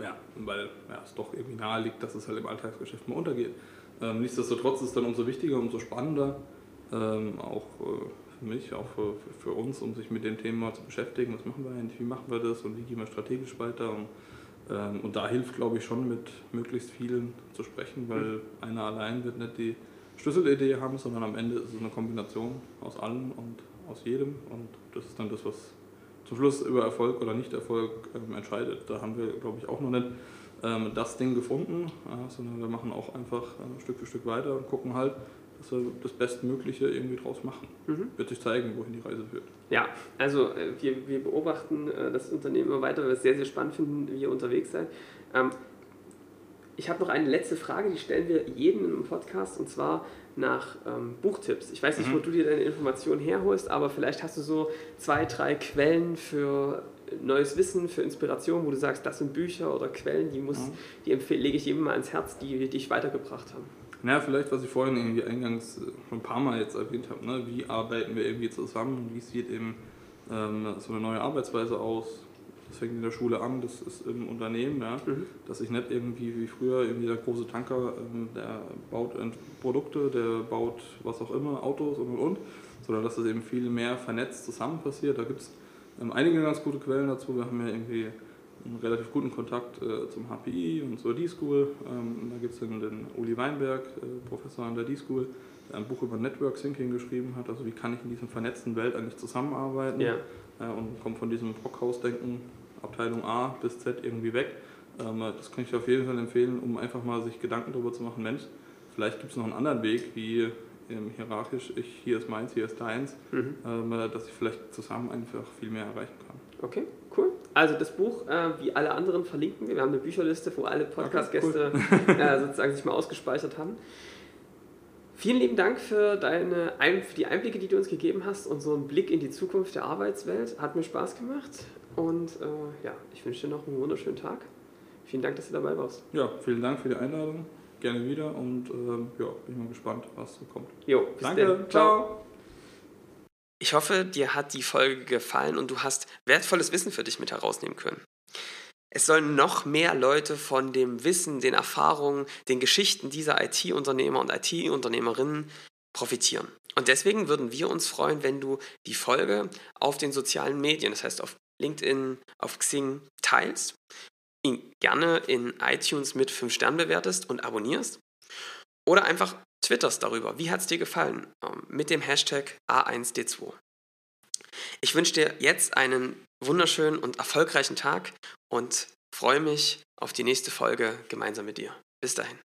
Ja, weil ja, es doch irgendwie nahe liegt, dass es halt im Alltagsgeschäft mal untergeht. Ähm, nichtsdestotrotz ist es dann umso wichtiger, umso spannender, ähm, auch äh, für mich, auch für, für, uns, um sich mit dem Thema zu beschäftigen. Was machen wir eigentlich, wie machen wir das und wie gehen wir strategisch weiter? Und, ähm, und da hilft, glaube ich, schon mit möglichst vielen zu sprechen, weil mhm. einer allein wird nicht die Schlüsselidee haben, sondern am Ende ist es eine Kombination aus allem und aus jedem. Und das ist dann das, was zum Schluss über Erfolg oder Nicht-Erfolg ähm, entscheidet. Da haben wir, glaube ich, auch noch nicht ähm, das Ding gefunden, ja, sondern wir machen auch einfach äh, Stück für Stück weiter und gucken halt, dass wir das Bestmögliche irgendwie draus machen. Mhm. Wird sich zeigen, wohin die Reise führt. Ja, also äh, wir, wir beobachten äh, das Unternehmen immer weiter, weil wir es sehr, sehr spannend finden, wie ihr unterwegs seid. Ähm, ich habe noch eine letzte Frage, die stellen wir jedem im Podcast und zwar nach ähm, Buchtipps. Ich weiß nicht, mhm. wo du dir deine Informationen herholst, aber vielleicht hast du so zwei, drei Quellen für neues Wissen, für Inspiration, wo du sagst, das sind Bücher oder Quellen, die, muss, mhm. die lege ich jedem mal ans Herz, die dich weitergebracht haben. Na, vielleicht, was ich vorhin irgendwie eingangs schon ein paar Mal jetzt erwähnt habe, ne? wie arbeiten wir irgendwie zusammen, wie sieht eben ähm, so eine neue Arbeitsweise aus, das fängt in der Schule an, das ist im Unternehmen, ja, mhm. dass ich nicht irgendwie wie früher irgendwie der große Tanker, ähm, der baut Produkte, der baut was auch immer, Autos und und und, sondern dass das eben viel mehr vernetzt zusammen passiert. Da gibt es einige ganz gute Quellen dazu. Wir haben ja irgendwie einen relativ guten Kontakt äh, zum HPI und zur D-School. Ähm, da gibt es den, den Uli Weinberg, äh, Professor an der D-School, der ein Buch über Network Thinking geschrieben hat. Also wie kann ich in dieser vernetzten Welt eigentlich zusammenarbeiten? Ja. Äh, und kommt von diesem Brockhaus-Denken, Abteilung A bis Z irgendwie weg. Ähm, das kann ich auf jeden Fall empfehlen, um einfach mal sich Gedanken darüber zu machen, Mensch, vielleicht gibt es noch einen anderen Weg, wie ähm, hierarchisch, ich, hier ist meins, hier ist deins, mhm. ähm, dass ich vielleicht zusammen einfach viel mehr erreichen kann. Okay, cool. Also das Buch, äh, wie alle anderen, verlinken wir. Wir haben eine Bücherliste, wo alle Podcast-Gäste okay, cool. äh, sozusagen sich mal ausgespeichert haben. Vielen lieben Dank für, deine, für die Einblicke, die du uns gegeben hast und so einen Blick in die Zukunft der Arbeitswelt. Hat mir Spaß gemacht und äh, ja, ich wünsche dir noch einen wunderschönen Tag. Vielen Dank, dass du dabei warst. Ja, vielen Dank für die Einladung. Gerne wieder und ähm, ja, bin mal gespannt, was so kommt. Jo, Danke, denn. ciao. Ich hoffe, dir hat die Folge gefallen und du hast wertvolles Wissen für dich mit herausnehmen können. Es sollen noch mehr Leute von dem Wissen, den Erfahrungen, den Geschichten dieser IT-Unternehmer und IT-Unternehmerinnen profitieren. Und deswegen würden wir uns freuen, wenn du die Folge auf den sozialen Medien, das heißt auf LinkedIn, auf Xing teilst, ihn gerne in iTunes mit 5 Sternen bewertest und abonnierst oder einfach twitterst darüber. Wie hat es dir gefallen? Ähm, mit dem Hashtag A1D2. Ich wünsche dir jetzt einen wunderschönen und erfolgreichen Tag und freue mich auf die nächste Folge gemeinsam mit dir. Bis dahin.